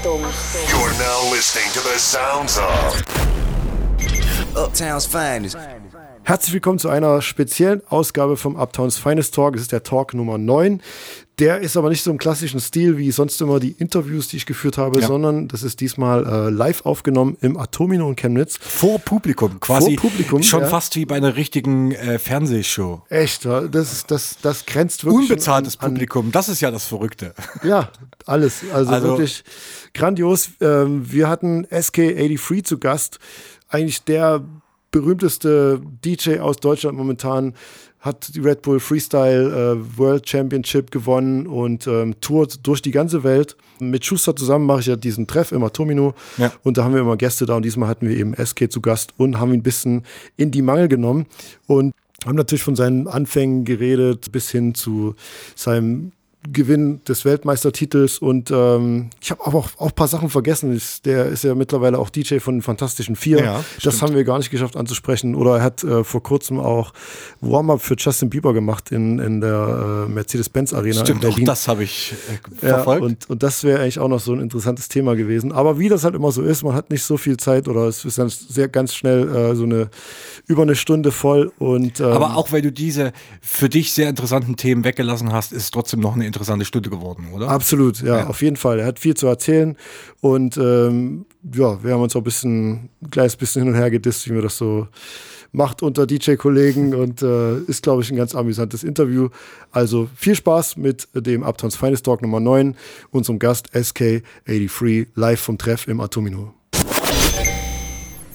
Achtung. You're now listening to the sounds of Uptown's finest. Herzlich willkommen zu einer speziellen Ausgabe vom Uptowns Finest Talk. Es ist der Talk Nummer 9. Der ist aber nicht so im klassischen Stil wie sonst immer die Interviews, die ich geführt habe, Ja. sondern das ist diesmal äh, live aufgenommen im Atomino in Chemnitz. Vor Publikum, quasi. Vor Publikum, Schon ja. fast wie bei einer richtigen äh, Fernsehshow. Echt, das, das, das grenzt wirklich Unbezahltes an, an, Publikum, das ist ja das Verrückte. Ja, alles. Also, Also- wirklich grandios. Ähm, wir hatten SK83 zu Gast. Eigentlich der berühmteste DJ aus Deutschland momentan. Hat die Red Bull Freestyle äh, World Championship gewonnen und ähm, tourt durch die ganze Welt. Mit Schuster zusammen mache ich ja diesen Treff im Atomino. Ja. Und da haben wir immer Gäste da und diesmal hatten wir eben SK zu Gast und haben ihn ein bisschen in die Mangel genommen. Und haben natürlich von seinen Anfängen geredet, bis hin zu seinem Gewinn des Weltmeistertitels und ähm, ich habe auch, auch ein paar Sachen vergessen. Ich, der ist ja mittlerweile auch DJ von den Fantastischen Vier. Ja, das stimmt. haben wir gar nicht geschafft anzusprechen. Oder er hat äh, vor kurzem auch Warm-up für Justin Bieber gemacht in, in der äh, Mercedes-Benz Arena Stimmt, in auch Berlin. das habe ich äh, Ja, verfolgt. und, und das wäre eigentlich auch noch so ein interessantes Thema gewesen. Aber wie das halt immer so ist, man hat nicht so viel Zeit oder es ist dann sehr ganz schnell äh, so eine über eine Stunde voll und ähm, aber auch weil du diese für dich sehr interessanten Themen weggelassen hast, ist es trotzdem noch eine interessante Stunde geworden, oder? Absolut, ja, auf jeden Fall. Er hat viel zu erzählen und ähm, ja, wir haben uns auch ein bisschen, ein kleines bisschen hin und her gedisst, wie man das so macht unter DJ-Kollegen und äh, ist, glaube ich, ein ganz amüsantes Interview. Also viel Spaß mit dem Uptowns Finest Talk Nummer 9, unserem Gast SK83 live vom Treff im Atomino.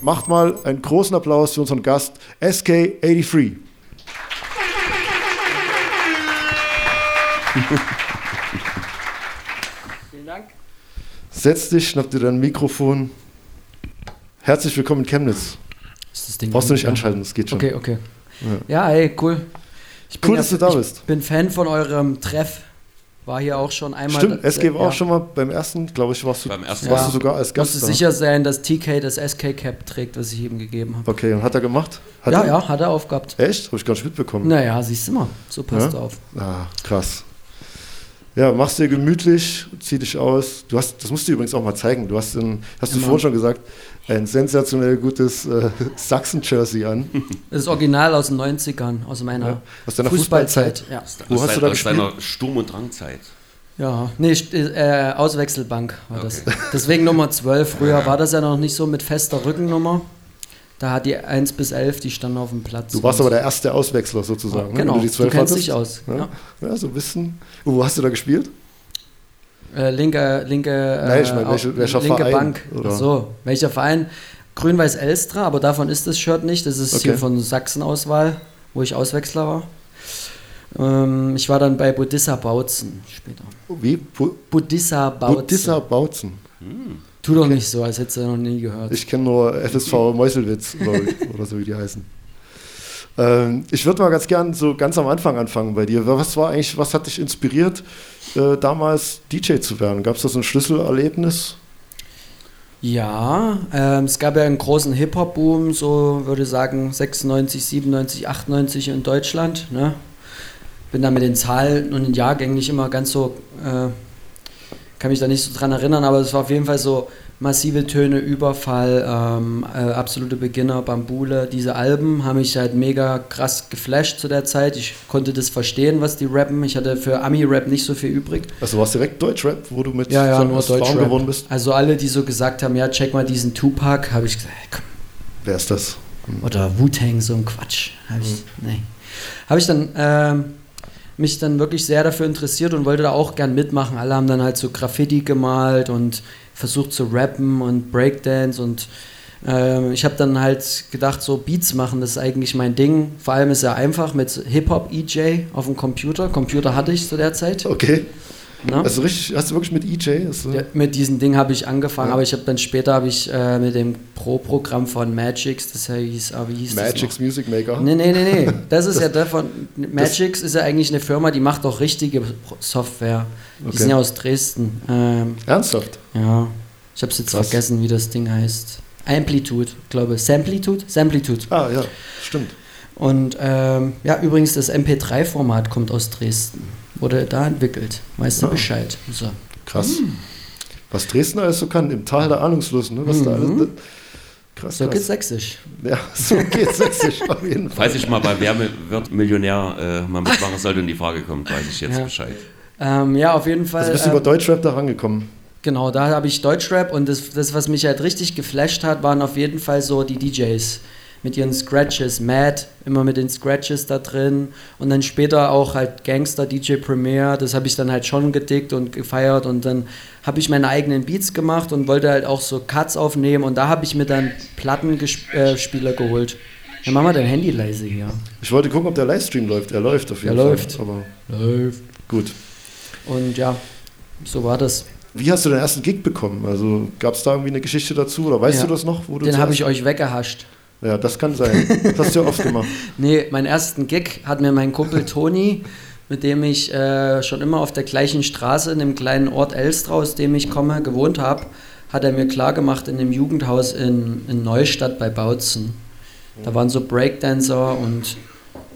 Macht mal einen großen Applaus für unseren Gast SK83. Vielen Dank. Setz dich, schnapp dir dein Mikrofon. Herzlich willkommen in Chemnitz. Ist das Ding Brauchst du nicht an? anschalten, das geht schon. Okay, okay. Ja, ey, cool. Ich Cool, dass du da ich bist. bin Fan von eurem Treff. War hier auch schon einmal. Stimmt, SG war ja. auch schon mal beim ersten, glaube ich, warst du, Beim ersten warst Ja. du sogar als Gast Musste da. sicher sein, dass TK das SK-Cap trägt, was ich ihm gegeben habe. Okay, und hat er gemacht? Hat Ja, er? ja, hat er aufgehabt. Echt? Habe ich gar nicht mitbekommen. Naja, siehst du mal. So passt Ja? du auf. Ah, krass. Ja, machst dir gemütlich, zieh dich aus. Du hast, das musst du übrigens auch mal zeigen. Du hast, ein, hast du vorhin schon gesagt, ein sensationell gutes äh, Sachsen-Jersey an. Das ist original aus den 90ern, aus meiner Ja, aus deiner Fußballzeit. Ja. Wo aus hast du dein- da aus gespielt? deiner Sturm- und Drangzeit. ja. Nee, äh, Auswechselbank war das. Okay. Deswegen Nummer 12. Früher war das ja noch nicht so mit fester Rückennummer. Da hat die 1 bis 11, die standen auf dem Platz. Du warst aber der erste Auswechsler sozusagen. ne? Genau, Wenn die du 12 kennst hattest. dich aus. Ja, Ja. ja so ein bisschen. Wo hast du da gespielt? Äh, linke, linke, äh, Nein, ich meine, welche- welcher linke Verein, Bank. oder? So, welcher Verein? Grün-Weiß Elstra, aber davon ist das Shirt nicht. Das ist Okay. hier von Sachsen-Auswahl, wo ich Auswechsler war. Ähm, ich war dann bei Budissa Bautzen später. Wie? Bu Budissa Bautzen. Budissa Bautzen. Tu doch nicht so, als hättest du noch nie gehört. Ich kenne nur FSV Meuselwitz ich, oder so wie die heißen. Ähm, ich würde mal ganz gern so ganz am Anfang anfangen bei dir. Was war eigentlich, was hat dich inspiriert, äh, damals DJ zu werden? Gab es da so ein Schlüsselerlebnis? Ja, ähm, es gab ja einen großen Hip-Hop-Boom, so würde ich sagen 96, 97, 98 in Deutschland. Ne? Bin da mit den Zahlen und den Jahrgängen nicht immer ganz so, äh, kann mich da nicht so dran erinnern, aber es war auf jeden Fall so massive Töne, Überfall, ähm, äh, absolute Beginner, Bambule. Diese Alben haben mich halt mega krass geflasht zu der Zeit. Ich konnte das verstehen, was die rappen. Ich hatte für Ami-Rap nicht so viel übrig. Also warst du direkt Deutschrap, wo du mit Ja, ja, so nur Deutschrap. geworden bist? Also alle, die so gesagt haben, ja, check mal diesen Tupac, habe ich gesagt, hey, komm, Wer ist das? oder Wu-Tang, so ein Quatsch. Habe ich, nee. Habe ich dann ähm, mich dann wirklich sehr dafür interessiert und wollte da auch gern mitmachen. Alle haben dann halt so Graffiti gemalt und versucht zu rappen und Breakdance und ähm, ich habe dann halt gedacht, so Beats machen, das ist eigentlich mein Ding. Vor allem ist er einfach mit Hip-Hop-EJ auf dem Computer. Computer hatte ich zu der Zeit. Okay. Ne? Also richtig, hast du wirklich mit EJ? Du, Ja, mit diesem Ding habe ich angefangen, Ja. aber ich habe dann später habe ich äh, mit dem Pro-Programm von Magix, das hieß, aber wie hieß Magic's das Music Maker? Nee, nee, nee, nee. Das ist ja der von Magix ist ja eigentlich eine Firma, die macht auch richtige Software. Die Okay. sind ja aus Dresden. Ähm, Ernsthaft? ja. Ich habe es jetzt Krass. vergessen, wie das Ding heißt. Amplitude, glaube Samplitude? Samplitude. Ah, ja, stimmt. Und ähm, ja, übrigens, das MP3-Format kommt aus Dresden. Wurde da entwickelt. Weißt du Ah. Bescheid. So. Krass. Was Dresden alles so kann, im Tal der Ahnungslosen, ne? Was da alles, ne? Krass, So krass. geht's sächsisch. Ja, so geht's sächsisch auf jeden Fall. Falls ich mal bei Wer wird Millionär äh, mal mitmachen sollte und die Frage kommt, weiß ich jetzt Ja. Bescheid. Ähm, ja, auf jeden Fall. Also bist du ähm, über Deutschrap da rangekommen. Genau, da habe ich Deutschrap und das, das, was mich halt richtig geflasht hat, waren auf jeden Fall so die DJs mit ihren Scratches. Mad, immer mit den Scratches da drin und dann später auch halt Gangster, DJ Premier, das habe ich dann halt schon gedickt und gefeiert und dann habe ich meine eigenen Beats gemacht und wollte halt auch so Cuts aufnehmen und da habe ich mir dann Plattenspieler geholt. Ja, mach mal dein Handy leise hier. Ich wollte gucken, ob der Livestream läuft. Er läuft auf jeden Er Fall. läuft. Aber Läuft. gut. Und ja, so war das. Wie hast du den ersten Gig bekommen? Also gab es da irgendwie eine Geschichte dazu oder weißt Ja. du das noch? Wo du Den habe ich euch weggehascht. Ja, das kann sein. Das hast du ja oft gemacht. Nee, meinen ersten Gig hat mir mein Kumpel Toni, mit dem ich äh, schon immer auf der gleichen Straße in dem kleinen Ort Elstra, aus dem ich komme, gewohnt habe, hat er mir klargemacht in dem Jugendhaus in, in Neustadt bei Bautzen. Da waren so Breakdancer und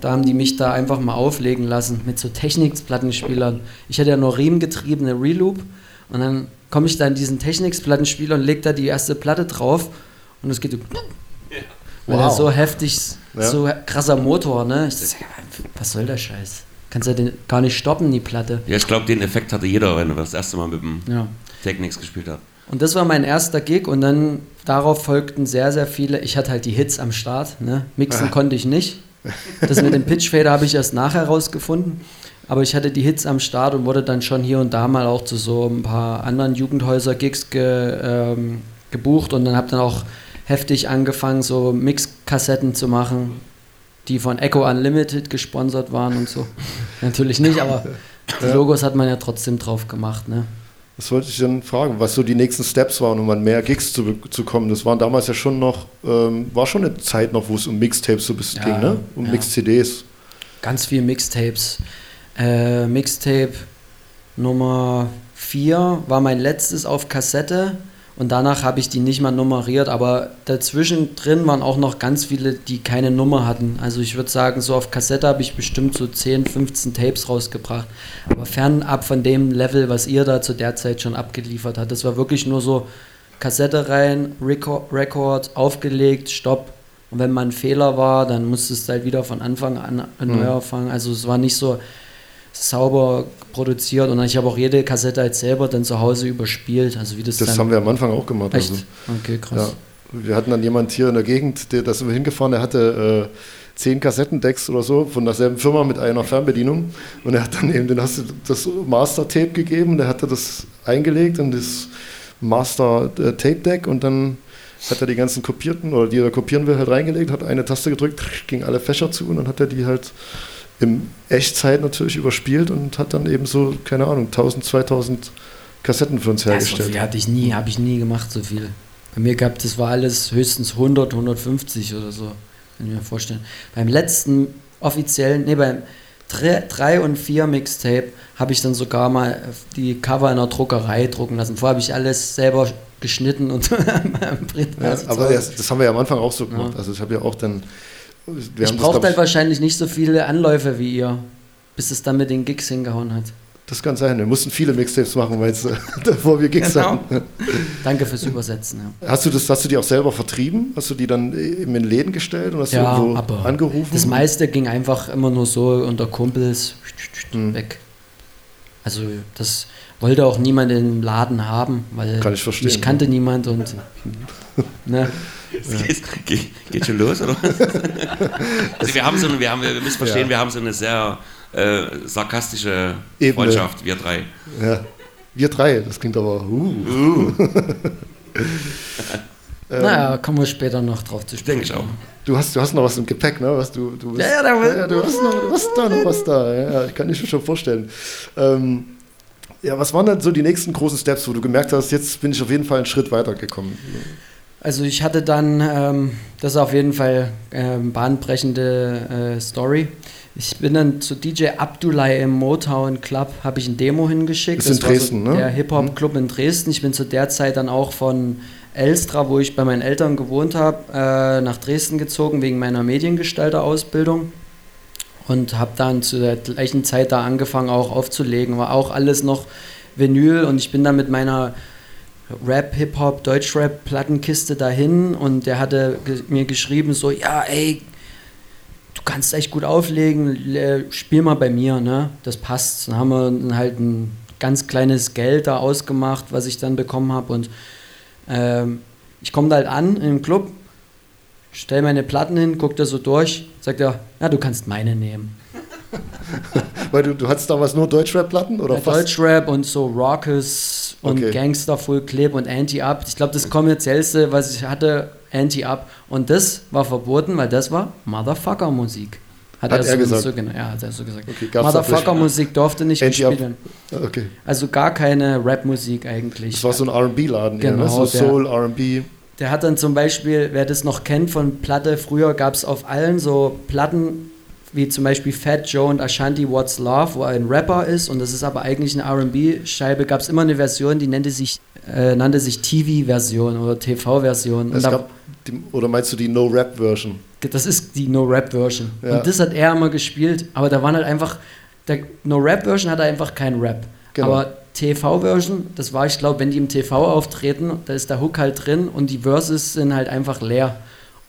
da haben die mich da einfach mal auflegen lassen mit so Technics-Plattenspielern. Ich hatte ja nur riemengetriebene Reloop und dann komme ich da in diesen Technics-Plattenspieler und leg da die erste Platte drauf und es geht so weil Wow. so heftig, Ja. so krasser Motor, ne? Ich sag, was soll der Scheiß? Kannst ja den gar nicht stoppen, die Platte. Ja, ich glaube, den Effekt hatte jeder, wenn er das erste Mal mit dem Ja. Technics gespielt hat. Und das war mein erster Gig und dann darauf folgten sehr, sehr viele. Ich hatte halt die Hits am Start, ne? Mixen Ah. konnte ich nicht. Das mit dem Pitchfader habe ich erst nachher rausgefunden. Aber ich hatte die Hits am Start und wurde dann schon hier und da mal auch zu so ein paar anderen Jugendhäuser-Gigs ge, ähm, gebucht und dann habe dann auch heftig angefangen, so Mixkassetten zu machen, die von Echo Unlimited gesponsert waren und so. Natürlich nicht, aber die Logos hat man ja trotzdem drauf gemacht, ne? Das wollte ich dann fragen, was so die nächsten Steps waren, um an mehr Gigs zu, zu kommen. Das waren damals ja schon noch, ähm, war schon eine Zeit noch, wo es um Mixtapes so ein bisschen Ja, ging, ne? Um ja. Mix-CDs. Ganz viel Mixtapes. Äh, Mixtape Nummer 4 war mein letztes auf Kassette und danach habe ich die nicht mal nummeriert, aber dazwischen drin waren auch noch ganz viele, die keine Nummer hatten. Also ich würde sagen, so auf Kassette habe ich bestimmt so 10, 15 Tapes rausgebracht. Aber fernab von dem Level, was ihr da zu der Zeit schon abgeliefert habt. Das war wirklich nur so Kassette rein, Record, Record aufgelegt, Stopp. Und wenn mal ein Fehler war, dann musstest du halt wieder von Anfang an neu anfangen. Also es war nicht so sauber produziert und ich habe auch jede Kassette halt selber dann zu Hause überspielt. Also wie das, Das haben wir am Anfang auch gemacht. echt. Also, okay, krass. ja. Wir hatten dann jemand hier in der Gegend, der, da sind wir hingefahren, der hatte äh, zehn Kassettendecks oder so von derselben Firma mit einer Fernbedienung. Und er hat dann eben den, hast du das Master-Tape gegeben, der hatte das eingelegt in das Master-Tape-Deck und dann hat er die ganzen kopierten oder die er kopieren will, halt reingelegt, hat eine Taste gedrückt, ging alle Fächer zu und dann hat er die halt in Echtzeit natürlich überspielt und hat dann eben so, keine Ahnung, 1000, 2000 Kassetten für uns Ja, so hergestellt. viel hatte ich nie, habe ich nie gemacht, so viel. Bei mir gab das war alles höchstens 100, 150 oder so, kann ich mir vorstellen. Beim letzten offiziellen, nee, beim 3 und 4 Mixtape habe ich dann sogar mal die Cover in einer Druckerei drucken lassen. Vorher habe ich alles selber geschnitten und am Print. Ja, aber das, das haben wir ja am Anfang auch so gemacht. Ja. Also ich habe ja auch dann. Wir ich brauchte glaub halt ich, wahrscheinlich nicht so viele Anläufe wie ihr, bis es dann mit den Gigs hingehauen hat. das kann sein. Wir mussten viele Mixtapes machen, weil es, bevor wir Gigs Genau. hatten. Danke fürs Übersetzen. Ja. Hast du, das, hast du die auch selber vertrieben? Hast du die dann eben in Läden gestellt und hast Ja, du irgendwo aber angerufen? Das meiste ging einfach immer nur so unter Kumpels Hm. weg. Also das wollte auch niemand im Laden haben, weil Kann ich verstehen, mich kannte niemand und ne, Geht, geht, geht schon los, oder? also wir haben so eine, wir haben, wir müssen verstehen, Ja. wir haben so eine sehr äh, sarkastische Ebene. Freundschaft, wir drei. Ja. Wir drei, das klingt aber. Uh. Ähm, naja, kommen wir später noch drauf zu sprechen. Denke ich auch. Du hast, du hast noch was im Gepäck, ne? Was du, du bist, Ja, ja, da- ja, du hast noch, du hast da noch was da. Ja, ich kann dich schon vorstellen. Ähm, ja, was waren dann so die nächsten großen Steps, wo du gemerkt hast, jetzt bin ich auf jeden Fall einen Schritt weitergekommen? Also ich hatte dann, ähm, das ist auf jeden Fall ähm, bahnbrechende äh, Story. Ich bin dann zu DJ Abdullah im Motown Club, habe ich ein Demo hingeschickt. Ist in war Dresden, so ne? Der Hip-Hop-Club in Dresden. Ich bin zu der Zeit dann auch von Elstra, wo ich bei meinen Eltern gewohnt habe, äh, nach Dresden gezogen wegen meiner Mediengestalter-Ausbildung. Und habe dann zu der gleichen Zeit da angefangen auch aufzulegen. War auch alles noch Vinyl und ich bin dann mit meiner Rap, Hip-Hop, Deutschrap-Plattenkiste dahin und der hatte mir geschrieben so, ja, ey, du kannst echt gut auflegen, le- spiel mal bei mir, ne? Das passt. Dann haben wir halt ein ganz kleines Geld da ausgemacht, was ich dann bekommen habe und ähm, ich komme da halt an im Club, stell meine Platten hin, guck da so durch, sagt er, ja, du kannst meine nehmen. Weil du, du hattest damals nur Deutschrap-Platten oder Ja, fast? Deutschrap und so Raucus und Okay. Gangster Full Clip und Anti-Up. Ich glaube, das kommerziellste, was ich hatte, Anti-Up. Und das war verboten, weil das war Motherfucker-Musik. Hat er so, gesagt? So, genau, ja, hat er so gesagt. Okay, Motherfucker-Musik durfte nicht gespielt werden. Ah, Okay. Also gar keine Rap-Musik eigentlich. Das war so ein RB-Laden, ne? Genau, so der- Soul, RB. Der hat dann zum Beispiel, wer das noch kennt von Platte, früher gab es auf allen so Platten, wie zum Beispiel Fat Joe und Ashanti What's Love, wo er ein Rapper ist und das ist aber eigentlich eine RB-Scheibe, gab es immer eine Version, die nannte sich, äh, nannte sich TV-Version oder TV-Version. Oder meinst du die No-Rap-Version? das ist die No-Rap-Version. Ja. Und das hat er immer gespielt, aber da waren halt einfach, der No-Rap-Version hat einfach keinen Rap. Genau. Aber TV-Version, das war, ich glaube, wenn die im TV auftreten, da ist der Hook halt drin und die Verses sind halt einfach leer.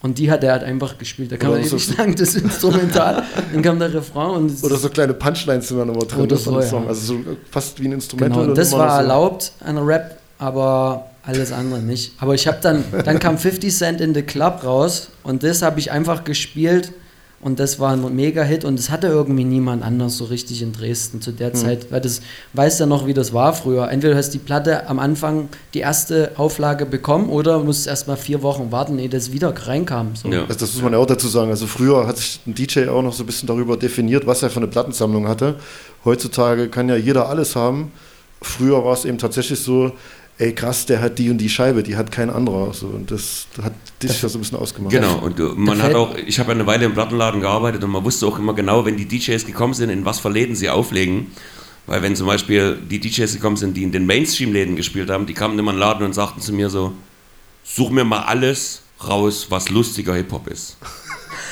Und die hat er halt einfach gespielt. Da kam Oder man so- ewig lang das Instrumental, dann kam der Refrain und Oder so kleine Punchlines sind dann immer drin Oder so, Song. ja. Also so fast wie ein Instrumental. genau, und das war so. erlaubt an Rap, aber alles andere nicht. Aber ich habe dann, dann kam 50 Cent in the Club raus und das habe ich einfach gespielt und das war ein Mega-Hit und das hatte irgendwie niemand anders so richtig in Dresden zu der Zeit, weil das weiß ja noch, wie das war früher. Entweder du hast die Platte am Anfang die erste Auflage bekommen oder musst erst mal vier Wochen warten, ehe das wieder reinkam. So. Ja. Also das muss man ja auch dazu sagen. Also früher hat sich ein DJ auch noch so ein bisschen darüber definiert, was er für eine Plattensammlung hatte. Heutzutage kann ja jeder alles haben. Früher war es eben tatsächlich so, ey krass, der hat die und die Scheibe, die hat kein anderer. So, und das hat dich ja so ein bisschen ausgemacht. Genau, und äh, man hat auch, ich habe ja eine Weile im Plattenladen gearbeitet und man wusste auch immer genau, wenn die DJs gekommen sind, in was für Läden sie auflegen. Weil wenn zum Beispiel die DJs gekommen sind, die in den Mainstream-Läden gespielt haben, die kamen immer in den Laden und sagten zu mir so, such mir mal alles raus, was lustiger Hip-Hop ist.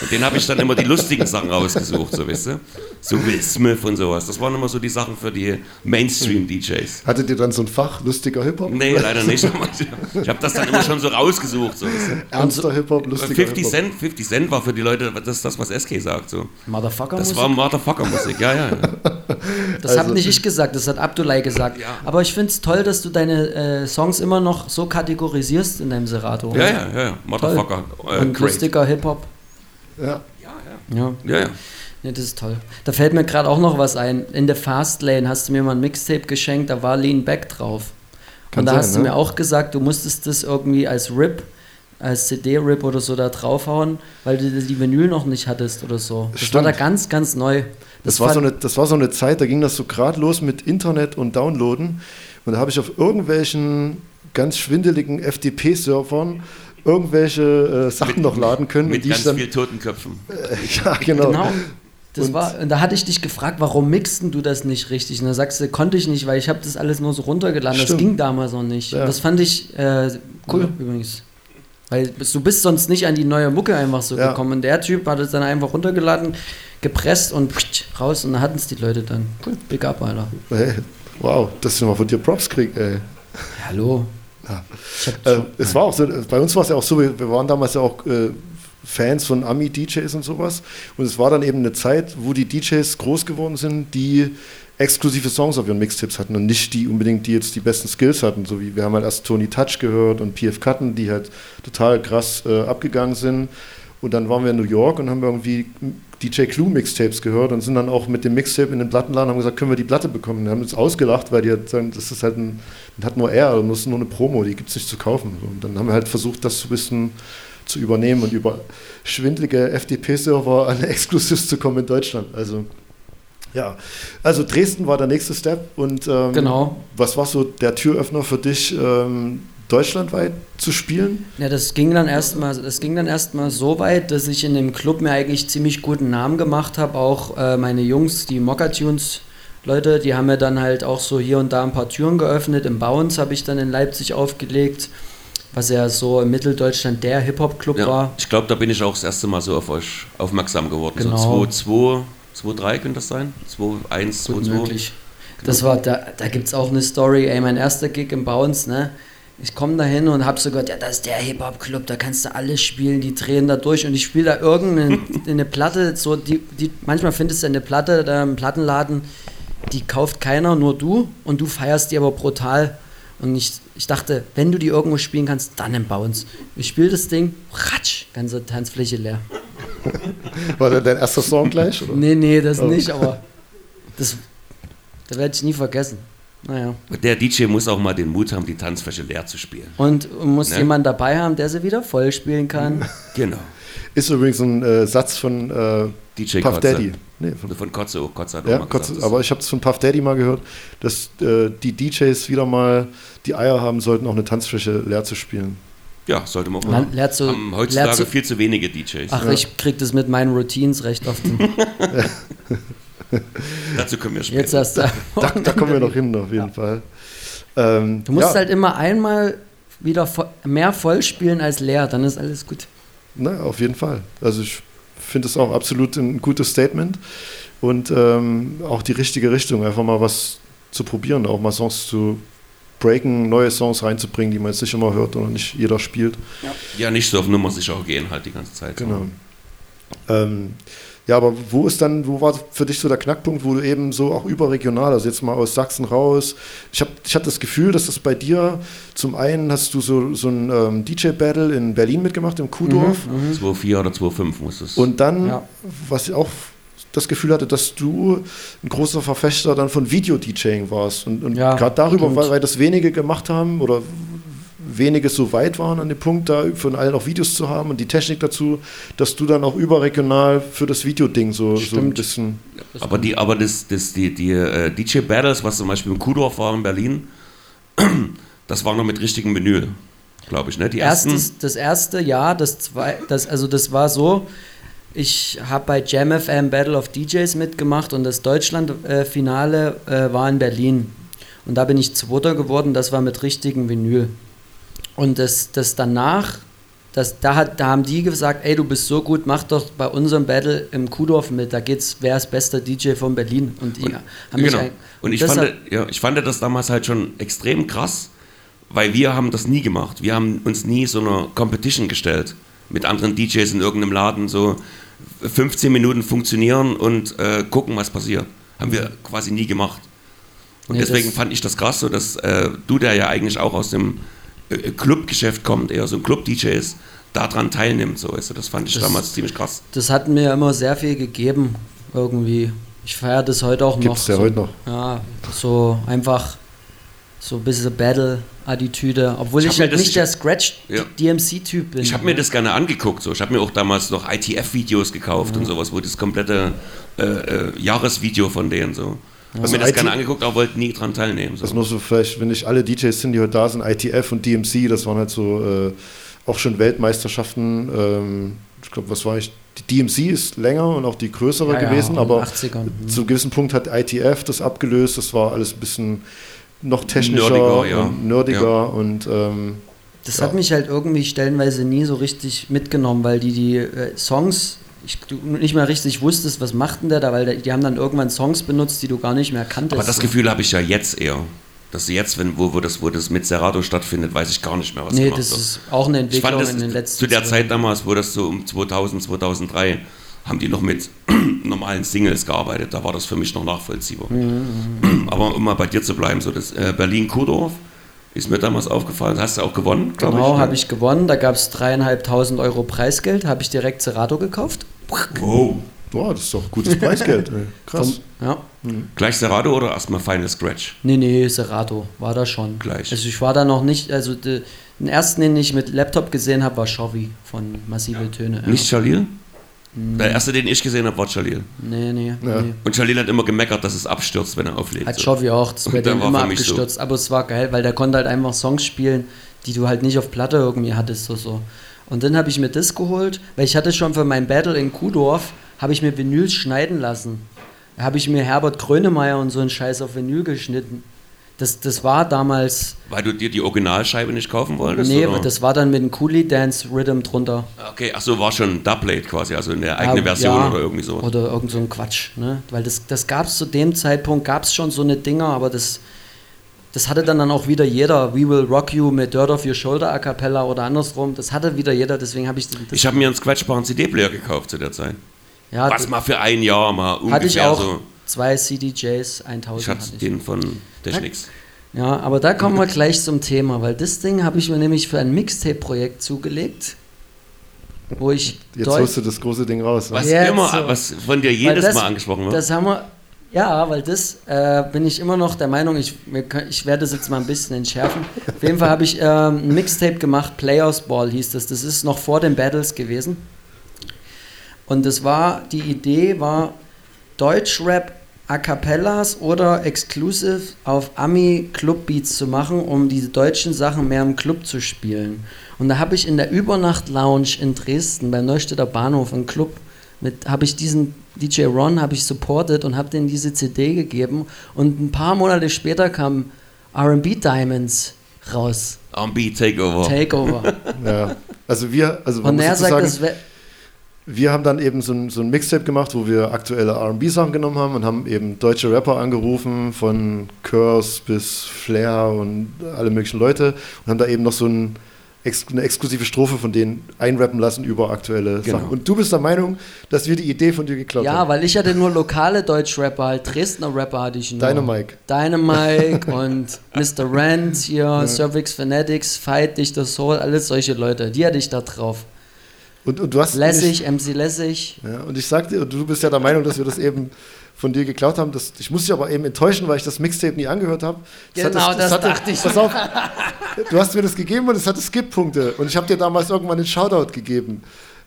Und den habe ich dann immer die lustigen Sachen rausgesucht, so weißt du. So Will Smith und sowas. Das waren immer so die Sachen für die Mainstream-DJs. Hattet ihr dann so ein Fach, lustiger Hip-Hop? Nee, leider nicht. Ich habe das dann immer schon so rausgesucht. So, weißt du. Ernster Hip-Hop, lustiger 50 Hip-Hop. Cent, 50 Cent war für die Leute das, ist das was SK sagt. So. Motherfucker Das war Motherfucker-Musik, ja, ja. Das habe Also- nicht ich gesagt, das hat Abdullah gesagt. Ja. Aber ich finde es toll, dass du deine äh, Songs immer noch so kategorisierst in deinem Serato. Ja, ja, ja, ja. Motherfucker. Äh, Und lustiger Hip-Hop. Ja. Ja. Ja, ja. ja, das ist toll. Da fällt mir gerade auch noch was ein. In der Fastlane hast du mir mal ein Mixtape geschenkt, da war Lean Back drauf. Kann Und da sein, hast du ne? mir auch gesagt, du musstest das irgendwie als RIP, als CD-RIP oder so da draufhauen, weil du die Vinyl noch nicht hattest oder so. Das war Stimmt. da ganz, ganz neu. Das war, so eine, das war so eine Zeit, da ging das so gerade los mit Internet und Downloaden. Und da habe ich auf irgendwelchen ganz schwindeligen FTP-Servern irgendwelche äh, Sachen noch laden können. Mit die ich ganz dann, viel Totenköpfen. ja, genau. Genau. Das Und- war, und da hatte ich dich gefragt, warum mixten du das nicht richtig? Und da sagst du, konnte ich nicht, weil ich habe das alles nur so runtergeladen. Stimmt. Das ging damals noch nicht. Ja. Das fand ich äh, cool übrigens. Weil du bist sonst nicht an die neue Mucke einfach so Ja. gekommen. Und der Typ hat es dann einfach runtergeladen, gepresst und raus und da hatten es die Leute dann. Cool, big up, Alter. Hey, wow, dass ich mal von dir Props kriege, ey. Hallo. Ja. Äh, es war auch so, bei uns war es ja auch so, wir, wir waren damals ja auch äh, Fans von Ami-DJs und sowas. Und es war dann eben eine Zeit, wo die DJs groß geworden sind, die exklusive Songs auf ihren Mixtapes hatten und nicht die unbedingt, die jetzt die besten Skills hatten. So wie wir haben halt erst Tony Touch gehört und PF Cutten, die halt total krass äh, abgegangen sind. Und dann waren wir in New York und haben irgendwie DJ Clue Mixtapes gehört und sind dann auch mit dem Mixtape in den Plattenladen und haben gesagt, können wir die Platte bekommen? Die haben uns ausgelacht, weil die halt sagen, das ist halt ein, hat nur er, das ist nur eine Promo, die gibt es nicht zu kaufen. Und dann haben wir halt versucht, das so ein bisschen zu übernehmen und über schwindelige FTP-Server an Exclusives zu kommen in Deutschland. Also ja, also Dresden war der nächste Step und ähm, Genau. was war so der Türöffner für dich, ähm, deutschlandweit zu spielen? Ja, das ging dann erstmal, das ging dann erstmal so weit, dass ich in dem Club mir eigentlich ziemlich guten Namen gemacht habe. Auch äh, meine Jungs, die Mokka-Tunes Leute, die haben mir dann halt auch so hier und da ein paar Türen geöffnet. Im Bounce habe ich dann in Leipzig aufgelegt, was ja so in Mitteldeutschland der Hip-Hop-Club Ja. war. Ich glaube, da bin ich auch das erste Mal so auf euch aufmerksam geworden. Genau. So 2, 2, 2, 3 könnte das sein? 2, 1, 2, Gut 2. möglich. Das war, da, da gibt es auch eine Story, ey, mein erster Gig im Bounce, ne? Ich komme da hin und habe so gehört, ja, das ist der Hip-Hop-Club, da kannst du alles spielen, die drehen da durch und ich spiele da irgendeine eine Platte, so die, die, manchmal findest du eine Platte da im Plattenladen, die kauft keiner, nur du und du feierst die aber brutal. Und ich, ich dachte, wenn du die irgendwo spielen kannst, dann im Bounce. Ich spiele das Ding, ratsch, ganze Tanzfläche leer. War das dein erster Song gleich? Oder? Nee, nee, das Oh. nicht, aber das, das werde ich nie vergessen. Naja. Der DJ muss auch mal den Mut haben, die Tanzfläche leer zu spielen. Und muss Ne? jemand dabei haben, der sie wieder voll spielen kann. Genau. Ist übrigens ein äh, Satz von äh, DJ Puff Kotze. Daddy. Nee, von, Von Kotze, oh, Kotze hat auch ja, mal Gott, gesagt. aber ich habe es von Puff Daddy mal gehört, dass äh, die DJs wieder mal die Eier haben sollten, auch eine Tanzfläche leer zu spielen. ja, sollte man auch Man machen. so- Haben heutzutage so- viel zu wenige DJs. Ach, ich krieg das mit meinen Routines recht oft. Dazu können wir später. Jetzt hast du. Da, da kommen wir noch hin, auf jeden Fall. Ähm, Du musst ja, halt immer einmal wieder vo- mehr voll spielen als leer, dann ist alles gut. Na, auf jeden Fall. Also ich finde es auch absolut ein gutes Statement und ähm, auch die richtige Richtung, einfach mal was zu probieren, auch mal Songs zu breaken, neue Songs reinzubringen, die man jetzt nicht immer hört oder nicht jeder spielt. Ja, nicht so auf Nummer sicher auch gehen halt die ganze Zeit. Genau. Ähm, ja, aber wo ist dann, wo war für dich so der Knackpunkt, wo du eben so auch überregional, also jetzt mal aus Sachsen raus, ich, hab, ich hatte das Gefühl, dass das bei dir, zum einen hast du so, so ein ähm, DJ-Battle in Berlin mitgemacht, im Kuhdorf, 2,4 oder 2,5 muss es. und dann, Ja. was ich auch das Gefühl hatte, dass du ein großer Verfechter dann von Video-DJing warst. Und, und Ja, gerade darüber, weil, weil das wenige gemacht haben oder wenige so weit waren an dem Punkt, da von allen auch Videos zu haben und die Technik dazu, dass du dann auch überregional für das Videoding so, so ein bisschen. aber die, aber das, das, die, die äh, DJ Battles, was zum Beispiel im Kuhdorf war in Berlin, das war noch mit richtigem Vinyl, glaube ich, ne? Die ersten. Erstes, das erste Jahr, das zwei, das, also das war so, ich habe bei Jam FM Battle of DJs mitgemacht und das Deutschland-Finale äh, war in Berlin. Und da bin ich Zweiter geworden, das war mit richtigem Vinyl. Und das, das danach, das, da, hat, da haben die gesagt, ey, du bist so gut, mach doch bei unserem Battle im Kuhdorf mit, da geht's, wer ist bester DJ von Berlin? Und die haben mich Genau. ein- Und ich fand, ja, ich fand das damals halt schon extrem krass, weil wir haben das nie gemacht. Wir haben uns nie so einer Competition gestellt mit anderen DJs in irgendeinem Laden, so 15 Minuten funktionieren und äh, gucken, was passiert. Haben wir quasi nie gemacht. Und Nee, deswegen fand ich das krass, so dass äh, du, der ja eigentlich auch aus dem Clubgeschäft kommt, eher so ein Club-DJ ist, daran teilnimmt. So. Also das fand ich Das- damals ziemlich krass. das hat mir immer sehr viel gegeben, irgendwie. Ich feiere das heute auch Gibt's noch. ja so, heute noch. Ja, so einfach so ein bisschen Battle-Attitüde. Obwohl Ich ich, halt das- nicht der Ja. Scratch-DMC-Typ bin. Ich habe mir das gerne angeguckt. So. Ich habe mir auch damals noch ITF-Videos gekauft und sowas, wo das komplette äh, äh, Jahresvideo von denen so. Ich habe Also mir das IT gerne angeguckt, aber wollte nie dran teilnehmen. So. Das nur so vielleicht, wenn nicht alle DJs sind, die heute da sind, ITF und DMC, das waren halt so äh, auch schon Weltmeisterschaften. Ähm, ich glaube, was war ich? Die DMC ist länger und auch die größere Ja, ja, gewesen, den aber 80ern. Mhm. zu einem gewissen Punkt hat ITF das abgelöst. Das war alles ein bisschen noch technischer Nerdiger, ja. und nerdiger Ja. und ähm, Das Ja. hat mich halt irgendwie stellenweise nie so richtig mitgenommen, weil die die äh, Songs, ich, du nicht mehr richtig wusstest, was macht denn der da, weil die haben dann irgendwann Songs benutzt, die du gar nicht mehr kanntest. aber das Gefühl habe ich ja jetzt eher. Dass jetzt, wenn, wo, wo, das, wo das mit Serato stattfindet, weiß ich gar nicht mehr, was Nee, gemacht das wird. ist auch eine Ich Entwicklung fand das in den letzten zu der Zeit damals, wo das so um 2000, 2003, haben die noch mit normalen Singles gearbeitet. Da war das für mich noch nachvollziehbar. Mhm, Aber um mal bei dir zu bleiben, so das äh, Berlin-Kudorf ist mir damals aufgefallen. Das hast du auch gewonnen, glaube Genau, ich. ne? habe ich gewonnen. Da gab es dreieinhalbtausend Euro Preisgeld. Habe ich direkt Serato gekauft. Wow. boah, das ist doch gutes Preisgeld. ey. Krass. Ja. Gleich Serato oder erstmal Final Scratch? Nee, nee, Serato war da schon. Gleich. Also ich war da noch nicht, also de, den ersten, den ich mit Laptop gesehen habe, war Shovi von Massive Töne. Ja. Nicht Jalil? Der erste, den ich gesehen habe, war Jalil. Nee, nee, Ja. nee. Und Jalil hat immer gemeckert, dass es abstürzt, wenn er auflädt. Hat so. Shovi auch, das wäre der dem war immer mich so. abgestürzt. Aber es war geil, weil der konnte halt einfach Songs spielen, die du halt nicht auf Platte irgendwie hattest. So, so. Und dann habe ich mir das geholt, weil ich hatte schon für mein Battle in Kuhdorf, habe ich mir Vinyls schneiden lassen. Da habe ich mir Herbert Grönemeyer und so einen Scheiß auf Vinyl geschnitten. Das, das war damals, Weil du dir die Originalscheibe nicht kaufen wolltest? nee, oder? das war dann mit einem Coolie Dance Rhythm drunter. Okay, achso, war schon Dubplate quasi, also eine eigene Ja, Version ja, oder irgendwie so. Oder irgend so ein Quatsch, ne? Weil das, das gab es zu dem Zeitpunkt, gab es schon so eine Dinger, aber das, das hatte dann, dann auch wieder jeder. We Will Rock You mit Dirt of Your Shoulder a cappella oder andersrum. Das hatte wieder jeder, deswegen habe ich das. Ich habe mir einen quetschbaren CD-Player gekauft zu der Zeit. ja, Was mal für ein Jahr mal ungefähr hatte ich auch so. zwei CDJs 1000. Ich hatte hatte ich. den von Technics. Ja, aber da kommen wir gleich zum Thema, weil das Ding habe ich mir nämlich für ein Mixtape-Projekt zugelegt, wo ich Jetzt holst du das große Ding raus. Ne? Was Jetzt immer, so. was von dir jedes das- Mal angesprochen wird. Das haben wir. Ja, weil das äh, bin ich immer noch der Meinung, ich, ich werde das jetzt mal ein bisschen entschärfen. Auf jeden Fall habe ich ähm, ein Mixtape gemacht, Players Ball hieß das. Das ist noch vor den Battles gewesen. Und das war, die Idee war, Deutschrap A Cappellas oder Exclusive auf Ami Club Beats zu machen, um diese deutschen Sachen mehr im Club zu spielen. Und da habe ich in der Übernacht Lounge in Dresden beim Neustädter Bahnhof einen Club habe ich diesen DJ Ron habe ich supported und habe denen diese CD gegeben und ein paar Monate später kam R&B Diamonds raus. R&B Takeover. Takeover. Ja. Also wir, also man Und muss sagt, sagen, wir haben dann eben so ein, so ein Mixtape gemacht, wo wir aktuelle RB-Sachen genommen haben und haben eben deutsche Rapper angerufen, von Curse bis Flair und alle möglichen Leute und haben da eben noch so ein, ex, eine exklusive Strophe von denen einrappen lassen über aktuelle Genau. Sachen. Und du bist der Meinung, dass wir die Idee von dir geklaut Ja, haben. weil ich hatte nur lokale Deutschrapper, halt Dresdner Rapper hatte ich nur. Dynamike. Dynamike und Mr. Rent hier, Cervix Fanatics, Fight, Dichter Soul, alles solche Leute. Die hatte ich da drauf. Und, und du hast Lässig, MC Lässig. Ja, und ich sagte, du bist ja der Meinung, dass wir das eben von dir geklaut haben. Das, ich muss dich aber eben enttäuschen, weil ich das Mixtape nie angehört habe. Genau, das dachte ich. Pass auf, du hast mir das gegeben und es hatte Skip-Punkte. Und ich habe dir damals irgendwann einen Shoutout gegeben.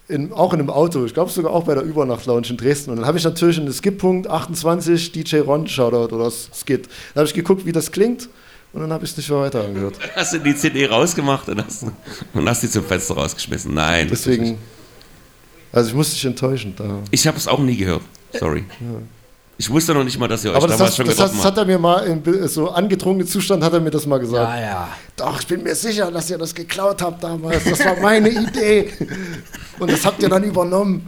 In, auch in einem Auto. Ich glaube sogar auch bei der Übernacht-Lounge in Dresden. Und dann habe ich natürlich einen Skip-Punkt 28 DJ Ron Shoutout oder Skit. Dann habe ich geguckt, wie das klingt. Und dann habe ich es nicht mehr weiter angehört. Hast du die CD rausgemacht und hast, und hast die zum Fenster rausgeschmissen? Nein. Deswegen, also ich muss dich enttäuschen. Da. Ich habe es auch nie gehört. Sorry. Ich wusste noch nicht mal, dass ihr euch Aber das, damals hast, schon das, getroffen das habt. hat er mir mal in so angetrunkenen Zustand hat er mir das mal gesagt. Ja, ja. Doch, ich bin mir sicher, dass ihr das geklaut habt damals. Das war meine Idee. Und das habt ihr dann übernommen.